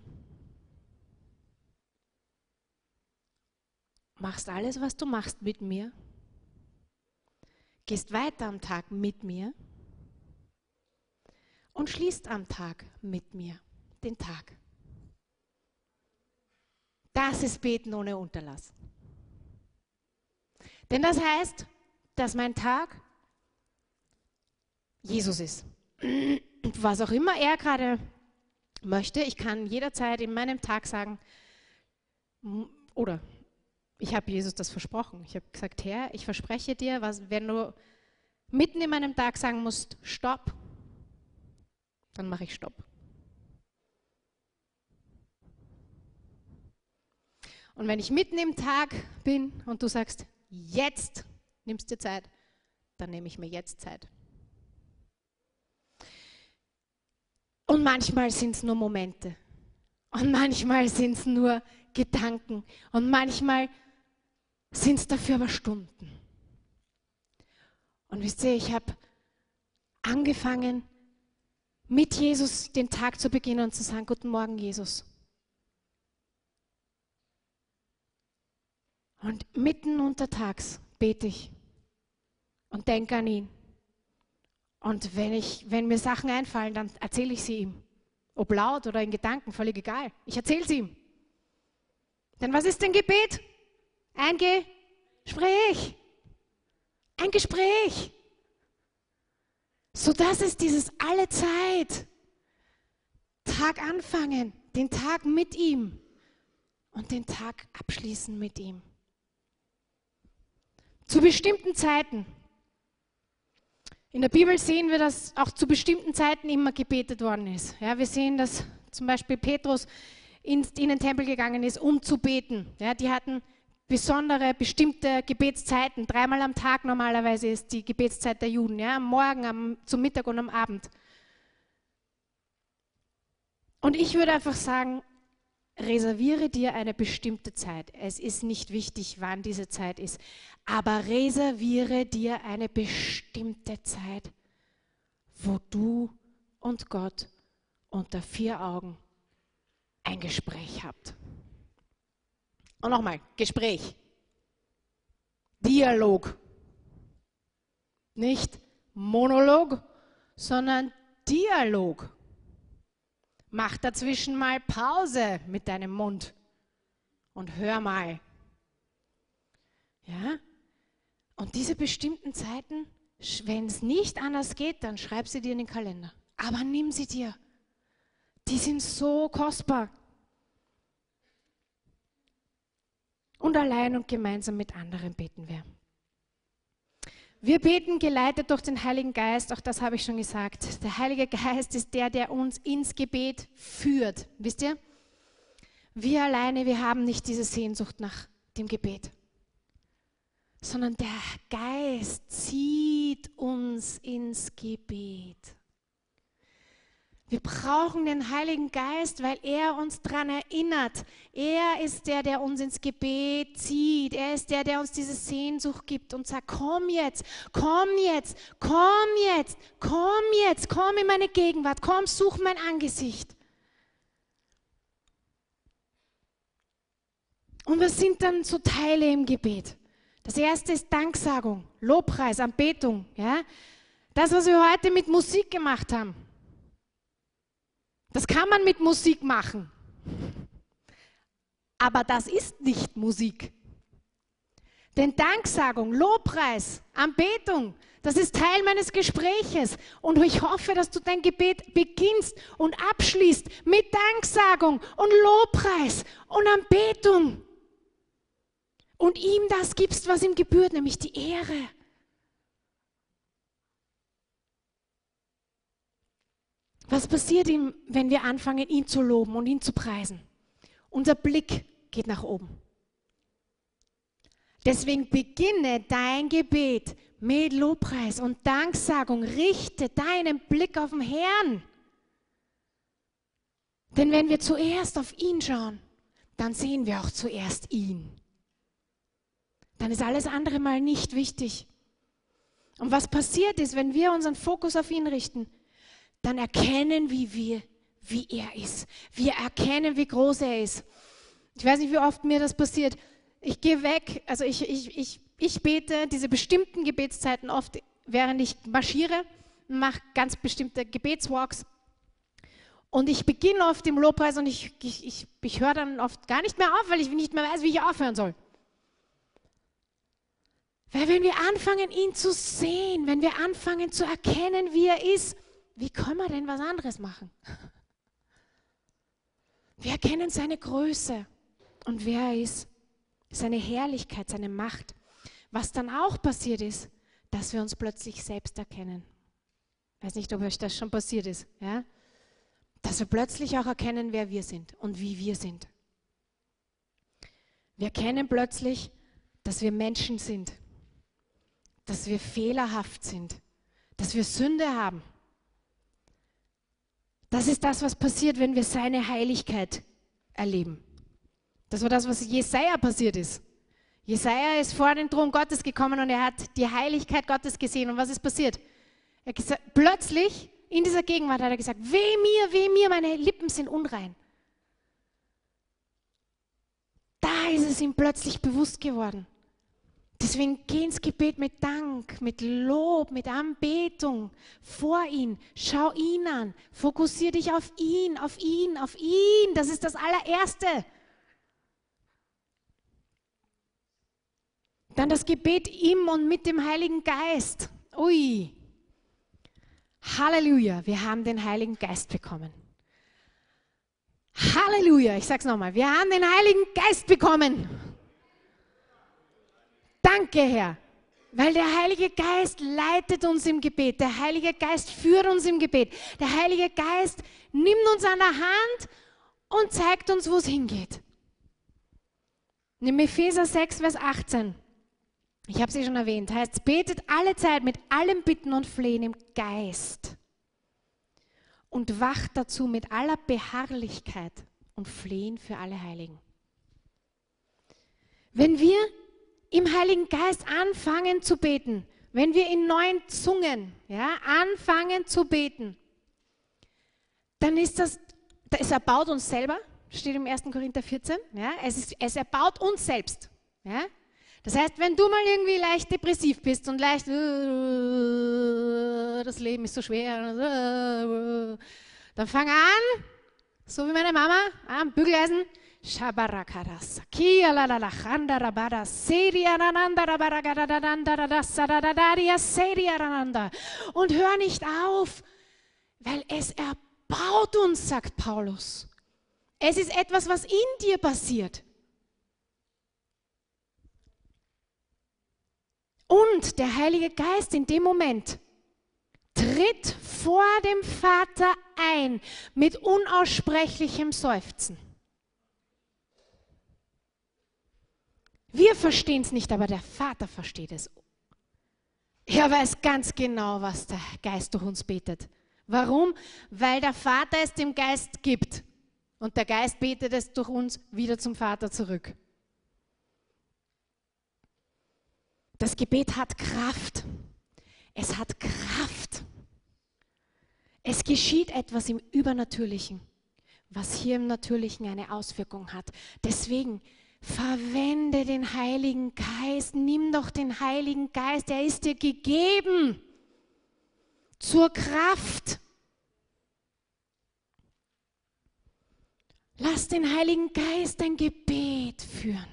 machst alles, was du machst mit mir, gehst weiter am Tag mit mir und schließt am Tag mit mir den Tag. Das ist Beten ohne Unterlass. Denn das heißt, dass mein Tag Jesus ist. Was auch immer er gerade möchte, ich kann jederzeit in meinem Tag sagen, oder ich habe Jesus das versprochen. Ich habe gesagt, Herr, ich verspreche dir, was, wenn du mitten in meinem Tag sagen musst, stopp, dann mache ich Stopp. Und wenn ich mitten im Tag bin und du sagst, jetzt nimmst du Zeit, dann nehme ich mir jetzt Zeit. Und manchmal sind es nur Momente. Und manchmal sind es nur Gedanken. Und manchmal sind es dafür aber Stunden. Und wisst ihr, ich habe angefangen, mit Jesus den Tag zu beginnen und zu sagen, guten Morgen, Jesus. Und mitten untertags bete ich und denke an ihn. Und wenn, ich, wenn mir Sachen einfallen, dann erzähle ich sie ihm. Ob laut oder in Gedanken, völlig egal. Ich erzähle sie ihm. Denn was ist denn Gebet? Ein Gespräch. Ein Gespräch. So dass es dieses alle Zeit Tag anfangen, den Tag mit ihm und den Tag abschließen mit ihm. Zu bestimmten Zeiten. In der Bibel sehen wir, dass auch zu bestimmten Zeiten immer gebetet worden ist. Ja, wir sehen, dass zum Beispiel Petrus in, in den Tempel gegangen ist, um zu beten. Ja, die hatten besondere, bestimmte Gebetszeiten. Dreimal am Tag normalerweise ist die Gebetszeit der Juden. Ja, am Morgen, am, zum Mittag und am Abend. Und ich würde einfach sagen, reserviere dir eine bestimmte Zeit. Es ist nicht wichtig, wann diese Zeit ist, aber reserviere dir eine bestimmte Zeit, wo du und Gott unter vier Augen ein Gespräch habt. Und nochmal, Gespräch. Dialog. Nicht Monolog, sondern Dialog. Mach dazwischen mal Pause mit deinem Mund und hör mal. Ja? Und diese bestimmten Zeiten, wenn es nicht anders geht, dann schreib sie dir in den Kalender. Aber nimm sie dir. Die sind so kostbar. Und allein und gemeinsam mit anderen beten wir. Wir beten geleitet durch den Heiligen Geist, auch das habe ich schon gesagt. Der Heilige Geist ist der, der uns ins Gebet führt. Wisst ihr? Wir alleine, wir haben nicht diese Sehnsucht nach dem Gebet, sondern der Geist zieht uns ins Gebet. Wir brauchen den Heiligen Geist, weil er uns daran erinnert. Er ist der, der uns ins Gebet zieht. Er ist der, der uns diese Sehnsucht gibt und sagt, komm jetzt, komm jetzt, komm jetzt, komm jetzt, komm in meine Gegenwart, komm, such mein Angesicht. Und wir sind dann so Teile im Gebet. Das erste ist Danksagung, Lobpreis, Anbetung. Ja? Das, was wir heute mit Musik gemacht haben. Das kann man mit Musik machen. Aber das ist nicht Musik. Denn Danksagung, Lobpreis, Anbetung, das ist Teil meines Gespräches. Und ich hoffe, dass du dein Gebet beginnst und abschließt mit Danksagung und Lobpreis und Anbetung. Und ihm das gibst, was ihm gebührt, nämlich die Ehre. Was passiert ihm, wenn wir anfangen, ihn zu loben und ihn zu preisen? Unser Blick geht nach oben. Deswegen beginne dein Gebet mit Lobpreis und Danksagung. Richte deinen Blick auf den Herrn. Denn wenn wir zuerst auf ihn schauen, dann sehen wir auch zuerst ihn. Dann ist alles andere mal nicht wichtig. Und was passiert ist, wenn wir unseren Fokus auf ihn richten, dann erkennen wie wir, wie er ist. Wir erkennen, wie groß er ist. Ich weiß nicht, wie oft mir das passiert. Ich gehe weg, also ich, ich, ich, ich bete diese bestimmten Gebetszeiten oft, während ich marschiere, mache ganz bestimmte Gebetswalks. Und ich beginne oft im Lobpreis und ich, ich, ich, ich höre dann oft gar nicht mehr auf, weil ich nicht mehr weiß, wie ich aufhören soll. Weil wenn wir anfangen, ihn zu sehen, wenn wir anfangen zu erkennen, wie er ist, wie können wir denn was anderes machen? Wir erkennen seine Größe und wer er ist, seine Herrlichkeit, seine Macht. Was dann auch passiert ist, dass wir uns plötzlich selbst erkennen. Ich weiß nicht, ob euch das schon passiert ist. Ja? Dass wir plötzlich auch erkennen, wer wir sind und wie wir sind. Wir erkennen plötzlich, dass wir Menschen sind, dass wir fehlerhaft sind, dass wir Sünde haben das ist das, was passiert, wenn wir seine Heiligkeit erleben. Das war das, was Jesaja passiert ist. Jesaja ist vor den Thron Gottes gekommen und er hat die Heiligkeit Gottes gesehen. Und was ist passiert? Er gesagt, plötzlich in dieser Gegenwart hat er gesagt: Weh mir, weh mir, meine Lippen sind unrein. Da ist es ihm plötzlich bewusst geworden. Deswegen geh ins Gebet mit Dank, mit Lob, mit Anbetung vor ihn. Schau ihn an. Fokussiere dich auf ihn, auf ihn, auf ihn. Das ist das allererste. Dann das Gebet im und mit dem Heiligen Geist. Ui. Halleluja, wir haben den Heiligen Geist bekommen. Halleluja, ich sage es nochmal, wir haben den Heiligen Geist bekommen. Danke, Herr. Weil der Heilige Geist leitet uns im Gebet. Der Heilige Geist führt uns im Gebet. Der Heilige Geist nimmt uns an der Hand und zeigt uns, wo es hingeht. In Epheser 6, Vers 18, ich habe sie schon erwähnt, heißt, betet alle Zeit mit allem Bitten und Flehen im Geist und wacht dazu mit aller Beharrlichkeit und Flehen für alle Heiligen. Wenn wir im Heiligen Geist anfangen zu beten, wenn wir in neuen Zungen ja, anfangen zu beten, dann ist das, es erbaut uns selber, steht im 1. Korinther 14, ja, es, ist, es erbaut uns selbst. Ja. Das heißt, wenn du mal irgendwie leicht depressiv bist und leicht, das Leben ist so schwer, dann fang an, so wie meine Mama, am Bügeleisen, Shabarakarasa. Kia la la la chanda rabara. Seria rananda rabaragadadanda. Und hör nicht auf, weil es erbaut uns, sagt Paulus. Es ist etwas, was in dir passiert. Und der Heilige Geist in dem Moment tritt vor dem Vater ein mit unaussprechlichem Seufzen. Wir verstehen es nicht, aber der Vater versteht es. Er weiß ganz genau, was der Geist durch uns betet. Warum? Weil der Vater es dem Geist gibt. Und der Geist betet es durch uns wieder zum Vater zurück. Das Gebet hat Kraft. Es hat Kraft. Es geschieht etwas im Übernatürlichen, was hier im Natürlichen eine Auswirkung hat. Deswegen Verwende den Heiligen Geist. Nimm doch den Heiligen Geist. Er ist dir gegeben zur Kraft. Lass den Heiligen Geist dein Gebet führen.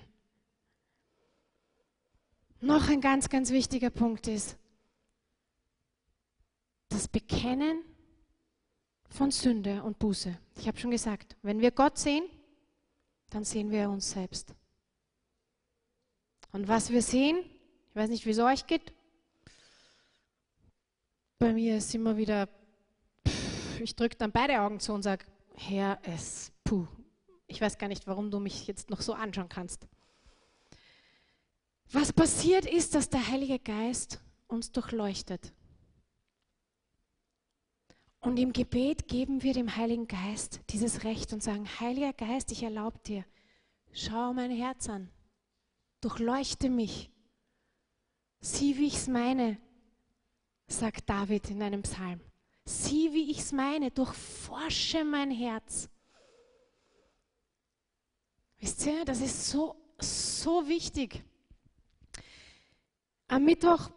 Noch ein ganz, ganz wichtiger Punkt ist das Bekennen von Sünde und Buße. Ich habe schon gesagt, wenn wir Gott sehen, dann sehen wir uns selbst. Und was wir sehen, ich weiß nicht, wie es euch geht, bei mir ist immer wieder, ich drücke dann beide Augen zu und sage, Herr, es, puh, ich weiß gar nicht, warum du mich jetzt noch so anschauen kannst. Was passiert ist, dass der Heilige Geist uns durchleuchtet. Und im Gebet geben wir dem Heiligen Geist dieses Recht und sagen, Heiliger Geist, ich erlaube dir, schau mein Herz an, durchleuchte mich, sieh, wie ich es meine, sagt David in einem Psalm. Sieh, wie ich es meine, durchforsche mein Herz. Wisst ihr, das ist so, so wichtig. Am Mittwoch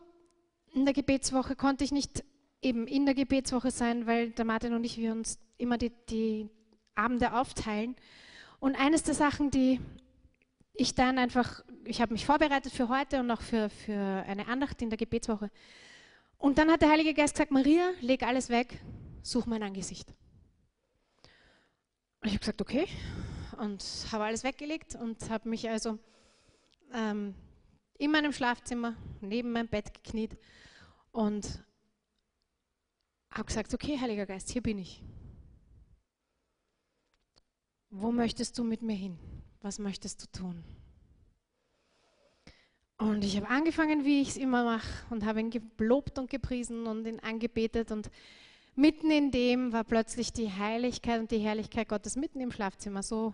in der Gebetswoche konnte ich nicht eben in der Gebetswoche sein, weil der Martin und ich, wir uns immer die, die Abende aufteilen. Und eines der Sachen, die ich dann einfach, ich habe mich vorbereitet für heute und auch für, für eine Andacht in der Gebetswoche. Und dann hat der Heilige Geist gesagt, Maria, leg alles weg, such mein Angesicht. Und ich habe gesagt, okay. Und habe alles weggelegt und habe mich also ähm, in meinem Schlafzimmer neben meinem Bett gekniet und habe gesagt, okay, Heiliger Geist, hier bin ich. Wo möchtest du mit mir hin? Was möchtest du tun? Und ich habe angefangen, wie ich es immer mache, und habe ihn gelobt und gepriesen und ihn angebetet. Und mitten in dem war plötzlich die Heiligkeit und die Herrlichkeit Gottes mitten im Schlafzimmer. So,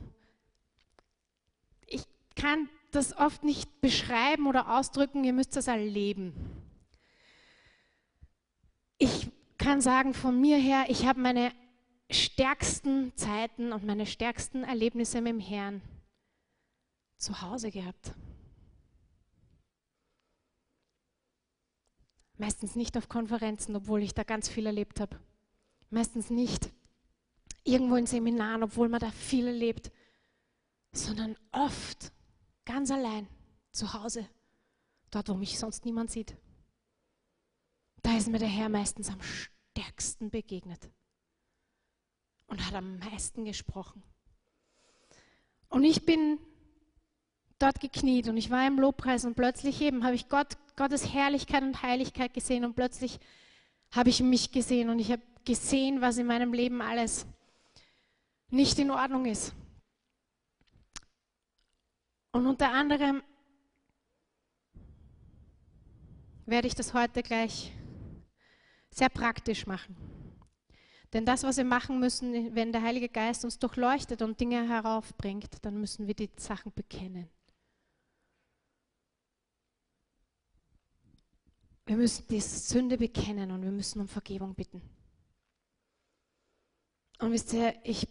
ich kann das oft nicht beschreiben oder ausdrücken, ihr müsst das erleben. Ich kann sagen von mir her, ich habe meine stärksten Zeiten und meine stärksten Erlebnisse mit dem Herrn zu Hause gehabt. Meistens nicht auf Konferenzen, obwohl ich da ganz viel erlebt habe. Meistens nicht irgendwo in Seminaren, obwohl man da viel erlebt, sondern oft ganz allein zu Hause, dort, wo mich sonst niemand sieht. Da ist mir der Herr meistens am stärksten begegnet und hat am meisten gesprochen. Und ich bin dort gekniet und ich war im Lobpreis und plötzlich eben habe ich Gott, Gottes Herrlichkeit und Heiligkeit gesehen und plötzlich habe ich mich gesehen und ich habe gesehen, was in meinem Leben alles nicht in Ordnung ist. Und unter anderem werde ich das heute gleich sehr praktisch machen. Denn das, was wir machen müssen, wenn der Heilige Geist uns durchleuchtet und Dinge heraufbringt, dann müssen wir die Sachen bekennen. Wir müssen die Sünde bekennen und wir müssen um Vergebung bitten. Und wisst ihr, ich,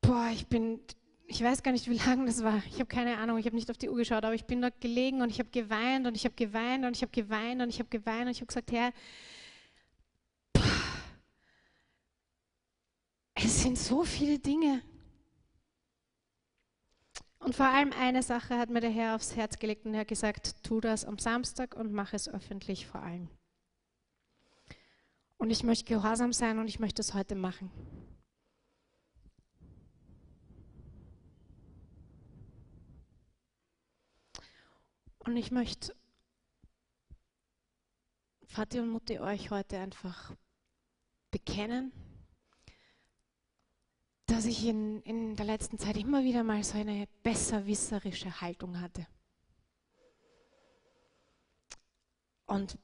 boah, ich bin, ich weiß gar nicht, wie lange das war. Ich habe keine Ahnung, ich habe nicht auf die Uhr geschaut, aber ich bin dort gelegen und ich habe geweint und ich habe geweint und ich habe geweint und ich habe geweint und ich habe gesagt, Herr, es sind so viele Dinge. Und vor allem eine Sache hat mir der Herr aufs Herz gelegt und er hat gesagt, tu das am Samstag und mach es öffentlich vor allem. Und ich möchte gehorsam sein und ich möchte es heute machen. Und ich möchte Vati und Mutti euch heute einfach bekennen, dass ich in, in der letzten Zeit immer wieder mal so eine besserwisserische Haltung hatte. Und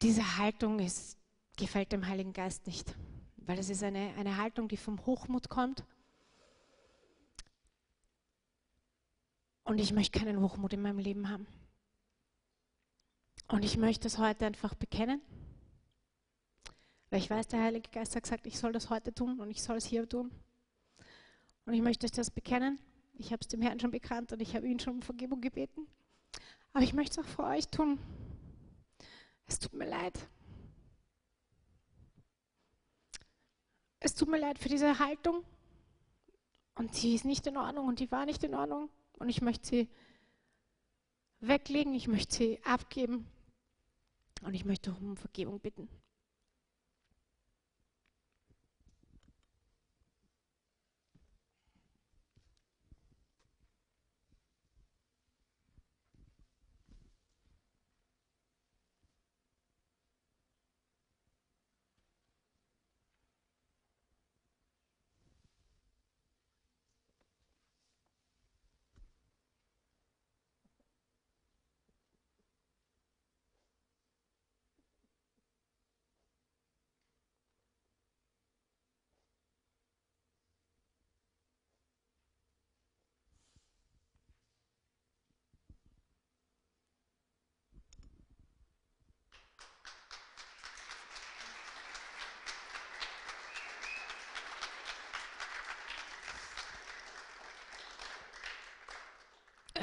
diese Haltung ist, gefällt dem Heiligen Geist nicht, weil es ist eine, eine Haltung, die vom Hochmut kommt. Und ich möchte keinen Hochmut in meinem Leben haben. Und ich möchte es heute einfach bekennen. Weil ich weiß, der Heilige Geist hat gesagt, ich soll das heute tun und ich soll es hier tun. Und ich möchte euch das bekennen. Ich habe es dem Herrn schon bekannt und ich habe ihn schon um Vergebung gebeten. Aber ich möchte es auch für euch tun. Es tut mir leid. Es tut mir leid für diese Haltung. Und sie ist nicht in Ordnung und die war nicht in Ordnung. Und ich möchte sie weglegen, ich möchte sie abgeben und ich möchte um Vergebung bitten.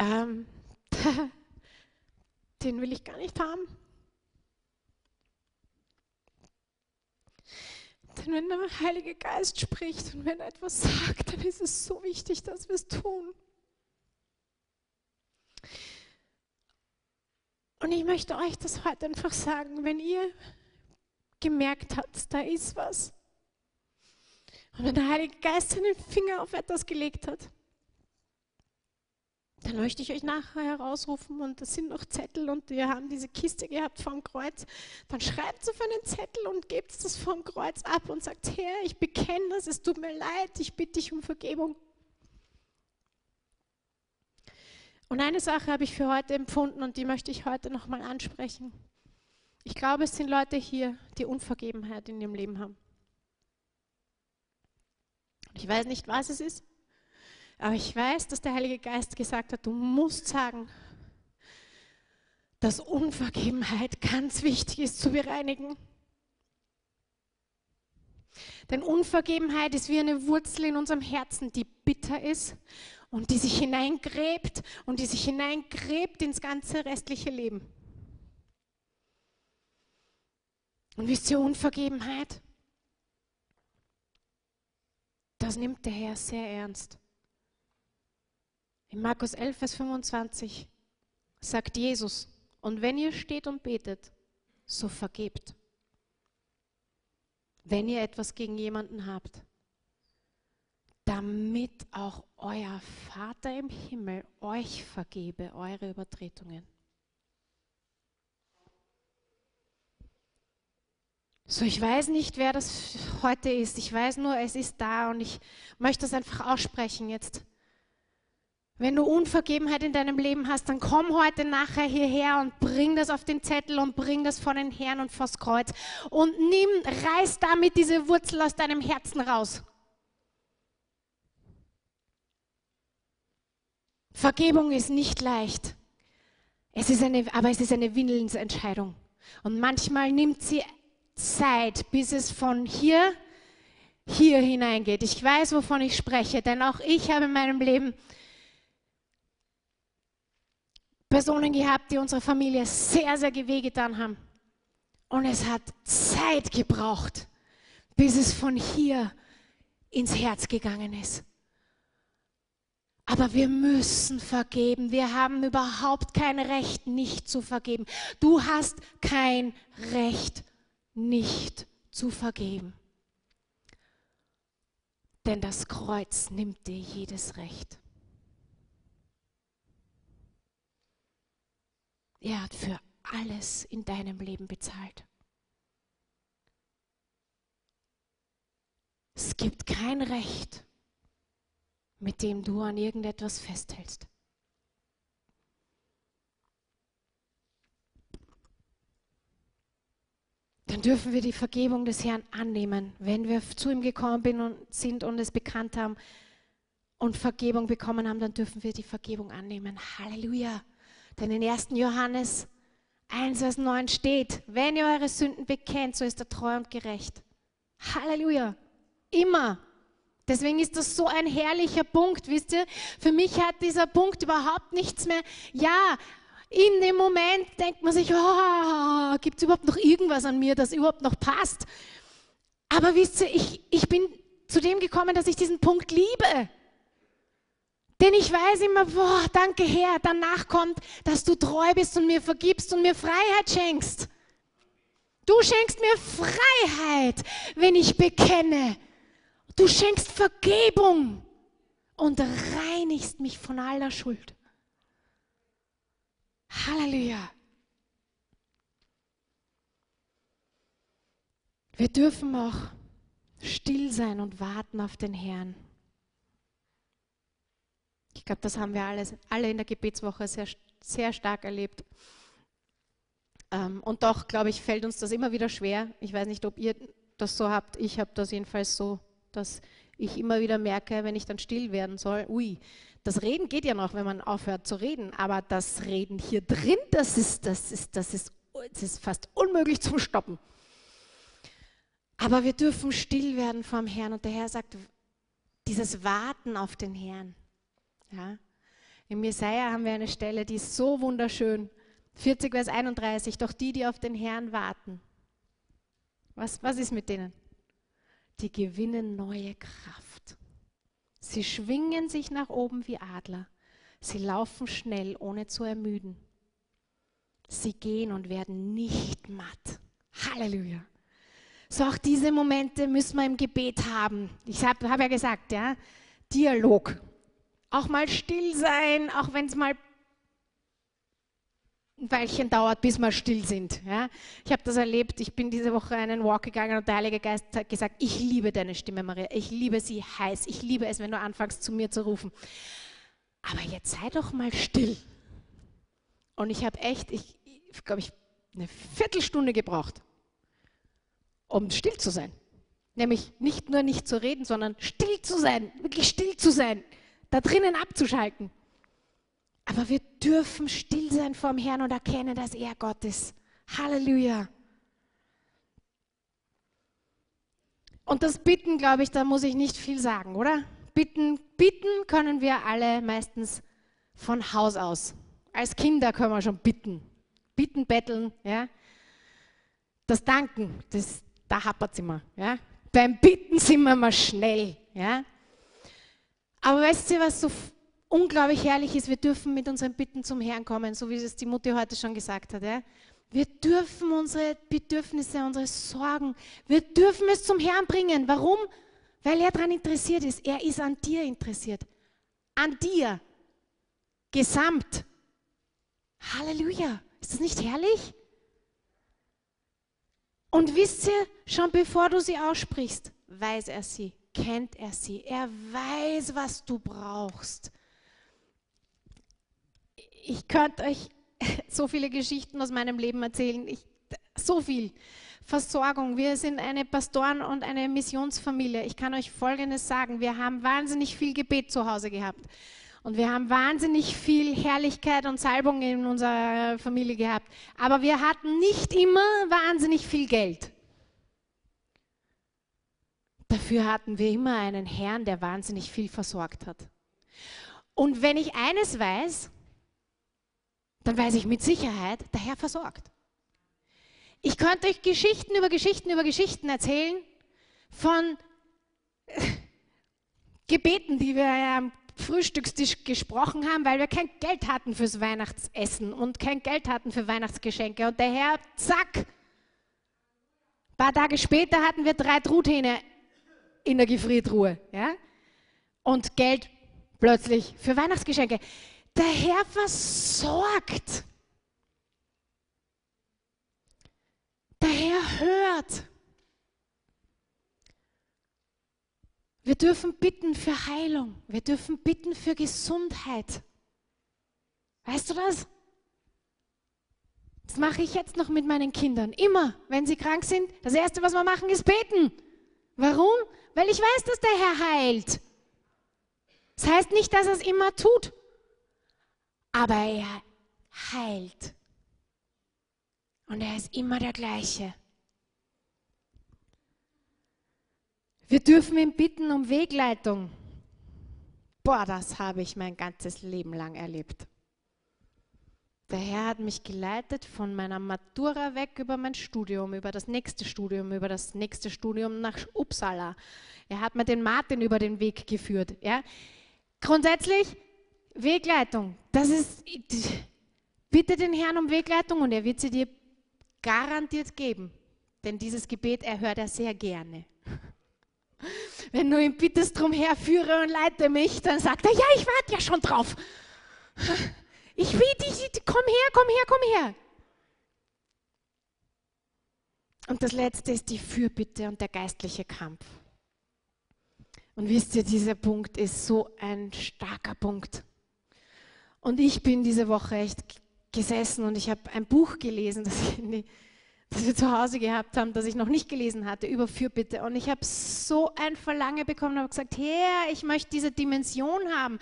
Ähm, den will ich gar nicht haben. Denn wenn der Heilige Geist spricht und wenn er etwas sagt, dann ist es so wichtig, dass wir es tun. Und ich möchte euch das heute einfach sagen, wenn ihr gemerkt habt, da ist was. Und wenn der Heilige Geist seinen Finger auf etwas gelegt hat, dann möchte ich euch nachher herausrufen und das sind noch Zettel und wir haben diese Kiste gehabt vom Kreuz. Dann schreibt auf einen Zettel und gebt das vom Kreuz ab und sagt, Herr, ich bekenne das, es tut mir leid, ich bitte dich um Vergebung. Und eine Sache habe ich für heute empfunden und die möchte ich heute nochmal ansprechen. Ich glaube, es sind Leute hier, die Unvergebenheit in ihrem Leben haben. Ich weiß nicht, was es ist. Aber ich weiß, dass der Heilige Geist gesagt hat, du musst sagen, dass Unvergebenheit ganz wichtig ist zu bereinigen. Denn Unvergebenheit ist wie eine Wurzel in unserem Herzen, die bitter ist und die sich hineingräbt und die sich hineingräbt ins ganze restliche Leben. Und wisst ihr, Unvergebenheit, das nimmt der Herr sehr ernst. In Markus 11, Vers 25 sagt Jesus, und wenn ihr steht und betet, so vergebt. Wenn ihr etwas gegen jemanden habt, damit auch euer Vater im Himmel euch vergebe eure Übertretungen. So, ich weiß nicht, wer das heute ist. Ich weiß nur, es ist da und ich möchte es einfach aussprechen jetzt. Wenn du Unvergebenheit in deinem Leben hast, dann komm heute nachher hierher und bring das auf den Zettel und bring das vor den Herrn und vors Kreuz und nimm, reiß damit diese Wurzel aus deinem Herzen raus. Vergebung ist nicht leicht. Es ist eine, aber es ist eine Willensentscheidung. Und manchmal nimmt sie Zeit, bis es von hier, hier hineingeht. Ich weiß, wovon ich spreche, denn auch ich habe in meinem Leben Personen gehabt, die unserer Familie sehr, sehr wehgetan haben. Und es hat Zeit gebraucht, bis es von hier ins Herz gegangen ist. Aber wir müssen vergeben. Wir haben überhaupt kein Recht, nicht zu vergeben. Du hast kein Recht, nicht zu vergeben. Denn das Kreuz nimmt dir jedes Recht. Er hat für alles in deinem Leben bezahlt. Es gibt kein Recht, mit dem du an irgendetwas festhältst. Dann dürfen wir die Vergebung des Herrn annehmen, wenn wir zu ihm gekommen sind und es bekannt haben und Vergebung bekommen haben, dann dürfen wir die Vergebung annehmen. Halleluja. Denn in 1. Johannes 1, Vers 9 steht, wenn ihr eure Sünden bekennt, so ist er treu und gerecht. Halleluja. Immer. Deswegen ist das so ein herrlicher Punkt, wisst ihr? Für mich hat dieser Punkt überhaupt nichts mehr. Ja, in dem Moment denkt man sich, oh, gibt es überhaupt noch irgendwas an mir, das überhaupt noch passt? Aber wisst ihr, ich, ich bin zu dem gekommen, dass ich diesen Punkt liebe. Denn ich weiß immer, boah, danke Herr, danach kommt, dass du treu bist und mir vergibst und mir Freiheit schenkst. Du schenkst mir Freiheit, wenn ich bekenne. Du schenkst Vergebung und reinigst mich von aller Schuld. Halleluja. Wir dürfen auch still sein und warten auf den Herrn. Ich glaube, das haben wir alles, alle in der Gebetswoche sehr, sehr stark erlebt. Ähm, und doch, glaube ich, fällt uns das immer wieder schwer. Ich weiß nicht, ob ihr das so habt. Ich habe das jedenfalls so, dass ich immer wieder merke, wenn ich dann still werden soll, ui, das Reden geht ja noch, wenn man aufhört zu reden, aber das Reden hier drin, das ist, das ist, das ist, das ist fast unmöglich zu stoppen. Aber wir dürfen still werden vom Herrn und der Herr sagt, dieses Warten auf den Herrn. Ja? Im Jesaja haben wir eine Stelle, die ist so wunderschön. 40, Vers 31. Doch die, die auf den Herrn warten, was, was ist mit denen? Die gewinnen neue Kraft. Sie schwingen sich nach oben wie Adler. Sie laufen schnell, ohne zu ermüden. Sie gehen und werden nicht matt. Halleluja. So auch diese Momente müssen wir im Gebet haben. Ich habe hab ja gesagt, ja, Dialog. Auch mal still sein, auch wenn es mal ein Weilchen dauert, bis wir still sind. Ja? Ich habe das erlebt, ich bin diese Woche einen Walk gegangen und der Heilige Geist hat gesagt, ich liebe deine Stimme, Maria, ich liebe sie heiß, ich liebe es, wenn du anfängst zu mir zu rufen. Aber jetzt sei doch mal still. Und ich habe echt, ich, glaube ich, eine Viertelstunde gebraucht, um still zu sein. Nämlich nicht nur nicht zu reden, sondern still zu sein, wirklich still zu sein, da drinnen abzuschalten. Aber wir dürfen still sein vor dem Herrn und erkennen, dass er Gott ist. Halleluja. Und das Bitten, glaube ich, da muss ich nicht viel sagen, oder? Bitten, bitten können wir alle meistens von Haus aus. Als Kinder können wir schon bitten. Bitten, betteln, ja. Das Danken, das, da hapert es immer, ja. Beim Bitten sind wir mal schnell, ja. Aber weißt du, was so unglaublich herrlich ist, wir dürfen mit unseren Bitten zum Herrn kommen, so wie es die Mutter heute schon gesagt hat. Ja? Wir dürfen unsere Bedürfnisse, unsere Sorgen, wir dürfen es zum Herrn bringen. Warum? Weil er daran interessiert ist. Er ist an dir interessiert. An dir. Gesamt. Halleluja. Ist das nicht herrlich? Und wisst ihr, schon bevor du sie aussprichst, weiß er sie, kennt er sie. Er weiß, was du brauchst ich könnte euch so viele Geschichten aus meinem Leben erzählen. Ich, so viel. Versorgung. Wir sind eine Pastoren- und eine Missionsfamilie. Ich kann euch Folgendes sagen. Wir haben wahnsinnig viel Gebet zu Hause gehabt. Und wir haben wahnsinnig viel Herrlichkeit und Salbung in unserer Familie gehabt. Aber wir hatten nicht immer wahnsinnig viel Geld. Dafür hatten wir immer einen Herrn, der wahnsinnig viel versorgt hat. Und wenn ich eines weiß, dann weiß ich mit Sicherheit, der Herr versorgt. Ich könnte euch Geschichten über Geschichten über Geschichten erzählen von Gebeten, die wir am Frühstückstisch gesprochen haben, weil wir kein Geld hatten fürs Weihnachtsessen und kein Geld hatten für Weihnachtsgeschenke. Und der Herr, zack, ein paar Tage später hatten wir drei Truthähne in der Gefriertruhe. Ja? Und Geld plötzlich für Weihnachtsgeschenke. Der Herr versorgt. Der Herr hört. Wir dürfen bitten für Heilung. Wir dürfen bitten für Gesundheit. Weißt du das? Das mache ich jetzt noch mit meinen Kindern. Immer, wenn sie krank sind, das Erste, was wir machen, ist beten. Warum? Weil ich weiß, dass der Herr heilt. Das heißt nicht, dass er es immer tut aber er heilt. Und er ist immer der gleiche. Wir dürfen ihn bitten um Wegleitung. Boah, das habe ich mein ganzes Leben lang erlebt. Der Herr hat mich geleitet von meiner Matura weg über mein Studium, über das nächste Studium, über das nächste Studium nach Uppsala. Er hat mir den Martin über den Weg geführt. Ja? Grundsätzlich Wegleitung. Das ist, bitte den Herrn um Wegleitung und er wird sie dir garantiert geben. Denn dieses Gebet erhört er sehr gerne. Wenn du ihn bittest drum her, führe und leite mich, dann sagt er, ja, ich warte ja schon drauf. Ich will dich, komm her, komm her, komm her. Und das letzte ist die Fürbitte und der geistliche Kampf. Und wisst ihr, dieser Punkt ist so ein starker Punkt. Und ich bin diese Woche echt gesessen und ich habe ein Buch gelesen, das, ich, das, wir zu Hause gehabt haben, das ich noch nicht gelesen hatte, über Fürbitte. Und ich habe so ein Verlangen bekommen und habe gesagt, Herr, ich möchte diese Dimension haben.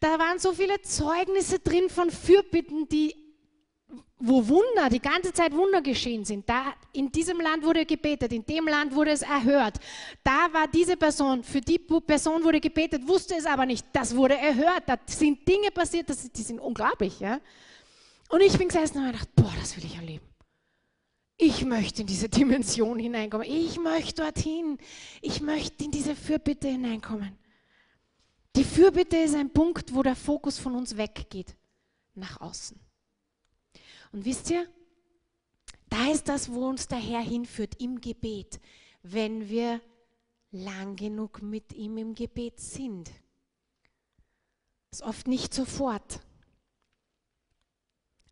Da waren so viele Zeugnisse drin von Fürbitten, die wo Wunder, die ganze Zeit Wunder geschehen sind. Da, in diesem Land wurde gebetet, in dem Land wurde es erhört. Da war diese Person, für die Person wurde gebetet, wusste es aber nicht. Das wurde erhört. Da sind Dinge passiert, das, die sind unglaublich. Ja? Und ich bin gesessen und habe gedacht, boah, das will ich erleben. Ich möchte in diese Dimension hineinkommen. Ich möchte dorthin. Ich möchte in diese Fürbitte hineinkommen. Die Fürbitte ist ein Punkt, wo der Fokus von uns weggeht, nach außen. Und wisst ihr, da ist das, wo uns der Herr hinführt im Gebet, wenn wir lang genug mit ihm im Gebet sind. Das ist oft nicht sofort.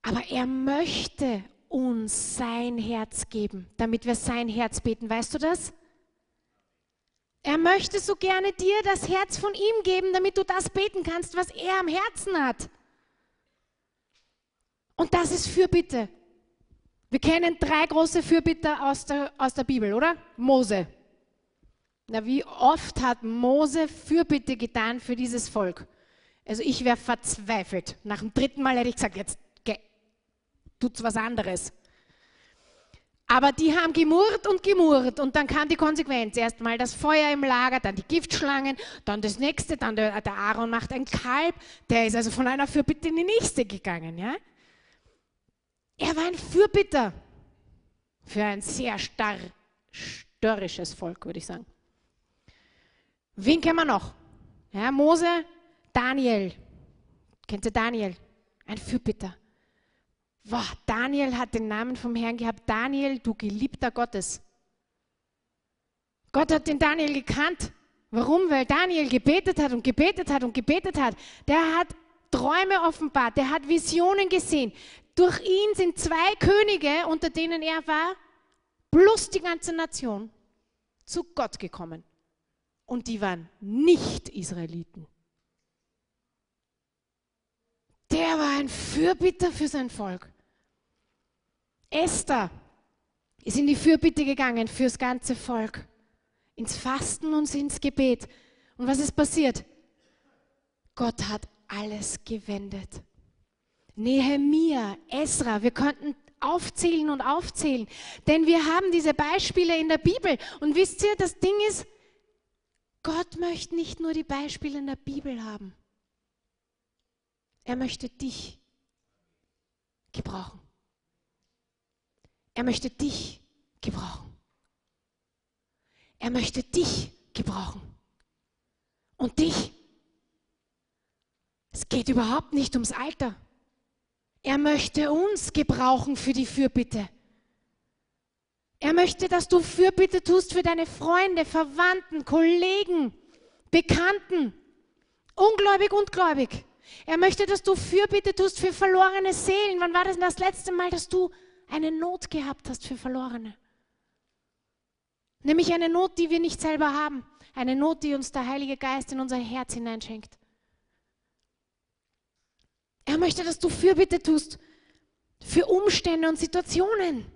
Aber er möchte uns sein Herz geben, damit wir sein Herz beten. Weißt du das? Er möchte so gerne dir das Herz von ihm geben, damit du das beten kannst, was er am Herzen hat. Und das ist Fürbitte. Wir kennen drei große Fürbitter aus der, aus der Bibel, oder? Mose. Na, wie oft hat Mose Fürbitte getan für dieses Volk? Also ich wäre verzweifelt. Nach dem dritten Mal hätte ich gesagt, jetzt tut's was anderes. Aber die haben gemurrt und gemurrt und dann kam die Konsequenz. Erstmal das Feuer im Lager, dann die Giftschlangen, dann das nächste, dann der, der Aaron macht ein Kalb. Der ist also von einer Fürbitte in die nächste gegangen. Ja? Er war ein Fürbitter für ein sehr starr, störrisches Volk, würde ich sagen. Wen kennen wir noch? Ja, Mose, Daniel. Kennt ihr Daniel? Ein Fürbitter. Wow, Daniel hat den Namen vom Herrn gehabt. Daniel, du geliebter Gottes. Gott hat den Daniel gekannt. Warum? Weil Daniel gebetet hat und gebetet hat und gebetet hat. Der hat Träume offenbart, der hat Visionen gesehen. Durch ihn sind zwei Könige, unter denen er war, plus die ganze Nation, zu Gott gekommen. Und die waren nicht Israeliten. Der war ein Fürbitter für sein Volk. Esther ist in die Fürbitte gegangen fürs ganze Volk, ins Fasten und ins Gebet. Und was ist passiert? Gott hat alles gewendet. Nehemia, Esra, wir könnten aufzählen und aufzählen, denn wir haben diese Beispiele in der Bibel. Und wisst ihr, das Ding ist, Gott möchte nicht nur die Beispiele in der Bibel haben. Er möchte dich gebrauchen. Er möchte dich gebrauchen. Er möchte dich gebrauchen. Und dich. Es geht überhaupt nicht ums Alter. Er möchte uns gebrauchen für die Fürbitte. Er möchte, dass du Fürbitte tust für deine Freunde, Verwandten, Kollegen, Bekannten, ungläubig und gläubig. Er möchte, dass du Fürbitte tust für verlorene Seelen. Wann war das das letzte Mal, dass du eine Not gehabt hast für Verlorene. Nämlich eine Not, die wir nicht selber haben. Eine Not, die uns der Heilige Geist in unser Herz hineinschenkt. Er möchte, dass du Fürbitte tust für Umstände und Situationen.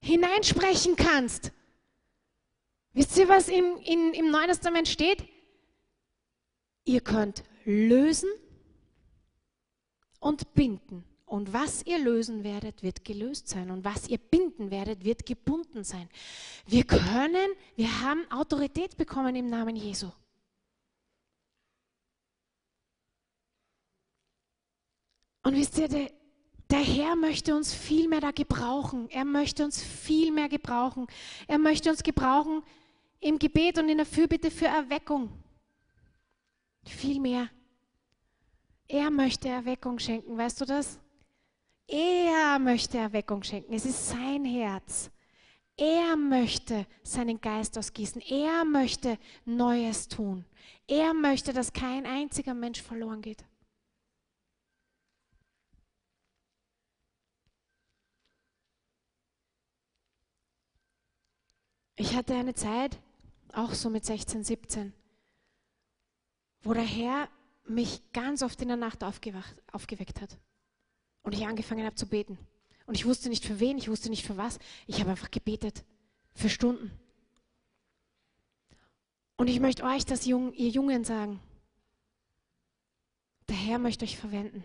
Hineinsprechen kannst. Wisst ihr, was im, in, im Neuen Testament steht? Ihr könnt lösen und binden. Und was ihr lösen werdet, wird gelöst sein. Und was ihr binden werdet, wird gebunden sein. Wir können, wir haben Autorität bekommen im Namen Jesu. Und wisst ihr, der, Herr möchte uns viel mehr da gebrauchen. Er möchte uns viel mehr gebrauchen. Er möchte uns gebrauchen im Gebet und in der Fürbitte für Erweckung. Viel mehr. Er möchte Erweckung schenken, weißt du das? Er möchte Erweckung schenken. Es ist sein Herz. Er möchte seinen Geist ausgießen. Er möchte Neues tun. Er möchte, dass kein einziger Mensch verloren geht. Ich hatte eine Zeit, auch so mit 16, 17, wo der Herr mich ganz oft in der Nacht aufgeweckt hat und ich angefangen habe zu beten. Und ich wusste nicht für wen, ich wusste nicht für was. Ich habe einfach gebetet. Für Stunden. Und ich möchte euch das, ihr Jungen, sagen. Der Herr möchte euch verwenden.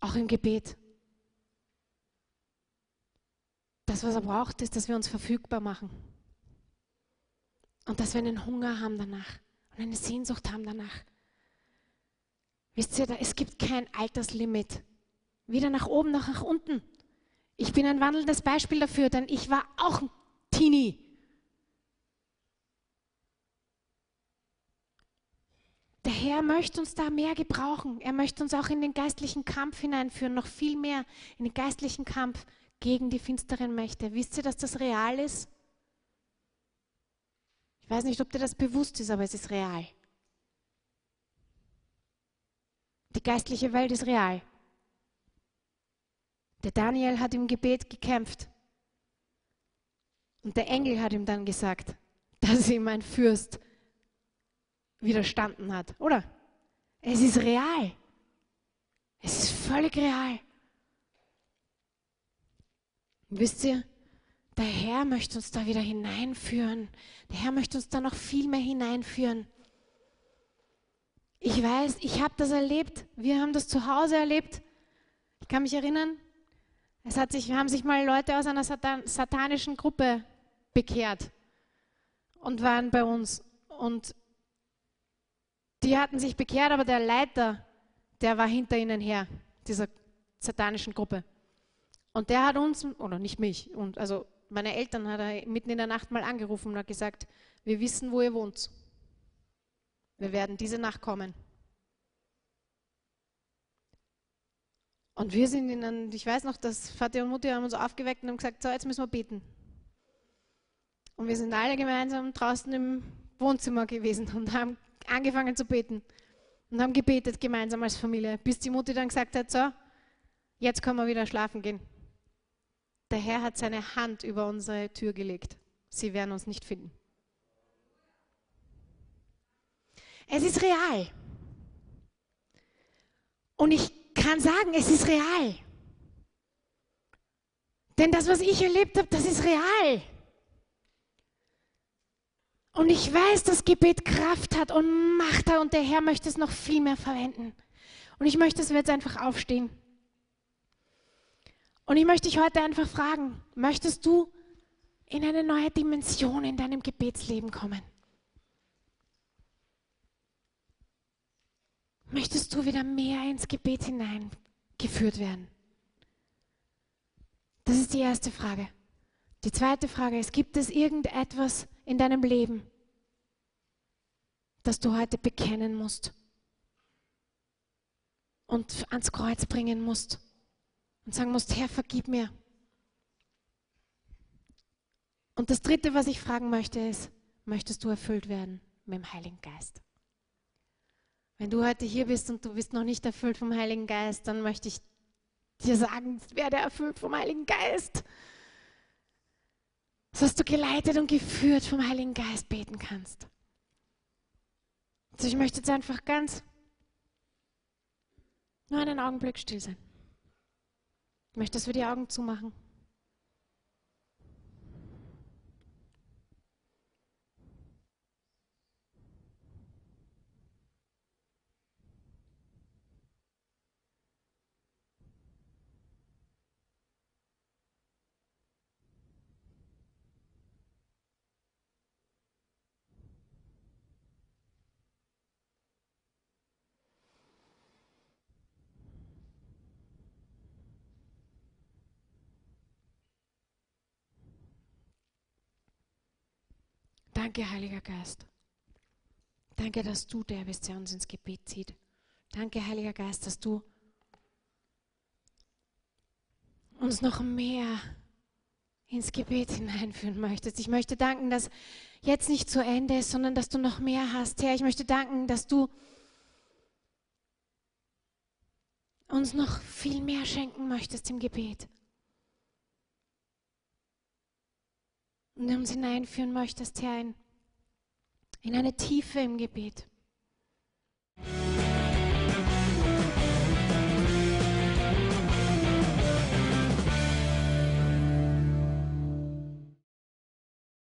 Auch im Gebet. Das, was er braucht, ist, dass wir uns verfügbar machen. Und dass wir einen Hunger haben danach und eine Sehnsucht haben danach. Wisst ihr, es gibt kein Alterslimit. Weder nach oben noch nach unten. Ich bin ein wandelndes Beispiel dafür, denn ich war auch ein Teenie. Der Herr möchte uns da mehr gebrauchen. Er möchte uns auch in den geistlichen Kampf hineinführen, noch viel mehr in den geistlichen Kampf gegen die finsteren Mächte. Wisst ihr, dass das real ist? Ich weiß nicht, ob dir das bewusst ist, aber es ist real. Die geistliche Welt ist real. Der Daniel hat im Gebet gekämpft. Und der Engel hat ihm dann gesagt, dass ihm ein Fürst widerstanden hat, oder? Es ist real. Es ist völlig real. Wisst ihr, der Herr möchte uns da wieder hineinführen. Der Herr möchte uns da noch viel mehr hineinführen. Ich weiß, ich habe das erlebt. Wir haben das zu Hause erlebt. Ich kann mich erinnern, es hat sich, haben sich mal Leute aus einer Satan satanischen Gruppe bekehrt und waren bei uns. Und die hatten sich bekehrt, aber der Leiter, der war hinter ihnen her, dieser satanischen Gruppe. Und der hat uns, oder nicht mich, und also meine Eltern hat er mitten in der Nacht mal angerufen und hat gesagt, wir wissen, wo ihr wohnt. Wir werden diese Nacht kommen. Und wir sind in einem, ich weiß noch, dass Vater und Mutter haben uns aufgeweckt und haben gesagt, so, jetzt müssen wir beten. Und wir sind alle gemeinsam draußen im Wohnzimmer gewesen und haben angefangen zu beten. Und haben gebetet gemeinsam als Familie, bis die Mutter dann gesagt hat, so, jetzt können wir wieder schlafen gehen. Der Herr hat seine Hand über unsere Tür gelegt. Sie werden uns nicht finden. Es ist real. Und ich kann sagen, es ist real. Denn das, was ich erlebt habe, das ist real. Und ich weiß, dass Gebet Kraft hat und Macht hat und der Herr möchte es noch viel mehr verwenden. Und ich möchte, dass wir jetzt einfach aufstehen. Und ich möchte dich heute einfach fragen, möchtest du in eine neue Dimension in deinem Gebetsleben kommen? Möchtest du wieder mehr ins Gebet hineingeführt werden? Das ist die erste Frage. Die zweite Frage ist, gibt es irgendetwas in deinem Leben, das du heute bekennen musst und ans Kreuz bringen musst und sagen musst, Herr, vergib mir. Und das Dritte, was ich fragen möchte, ist, möchtest du erfüllt werden mit dem Heiligen Geist? Wenn du heute hier bist und du bist noch nicht erfüllt vom Heiligen Geist, dann möchte ich dir sagen, werde erfüllt vom Heiligen Geist. Dass du geleitet und geführt vom Heiligen Geist beten kannst. Also ich möchte jetzt einfach ganz nur einen Augenblick still sein. Ich möchte, dass wir die Augen zumachen. Danke, Heiliger Geist. Danke, dass du der bist, der uns ins Gebet zieht. Danke, Heiliger Geist, dass du uns noch mehr ins Gebet hineinführen möchtest. Ich möchte danken, dass jetzt nicht zu Ende ist, sondern dass du noch mehr hast. Herr, ich möchte danken, dass du uns noch viel mehr schenken möchtest im Gebet. und uns hineinführen möchtest, Herr, in, in eine Tiefe im Gebet.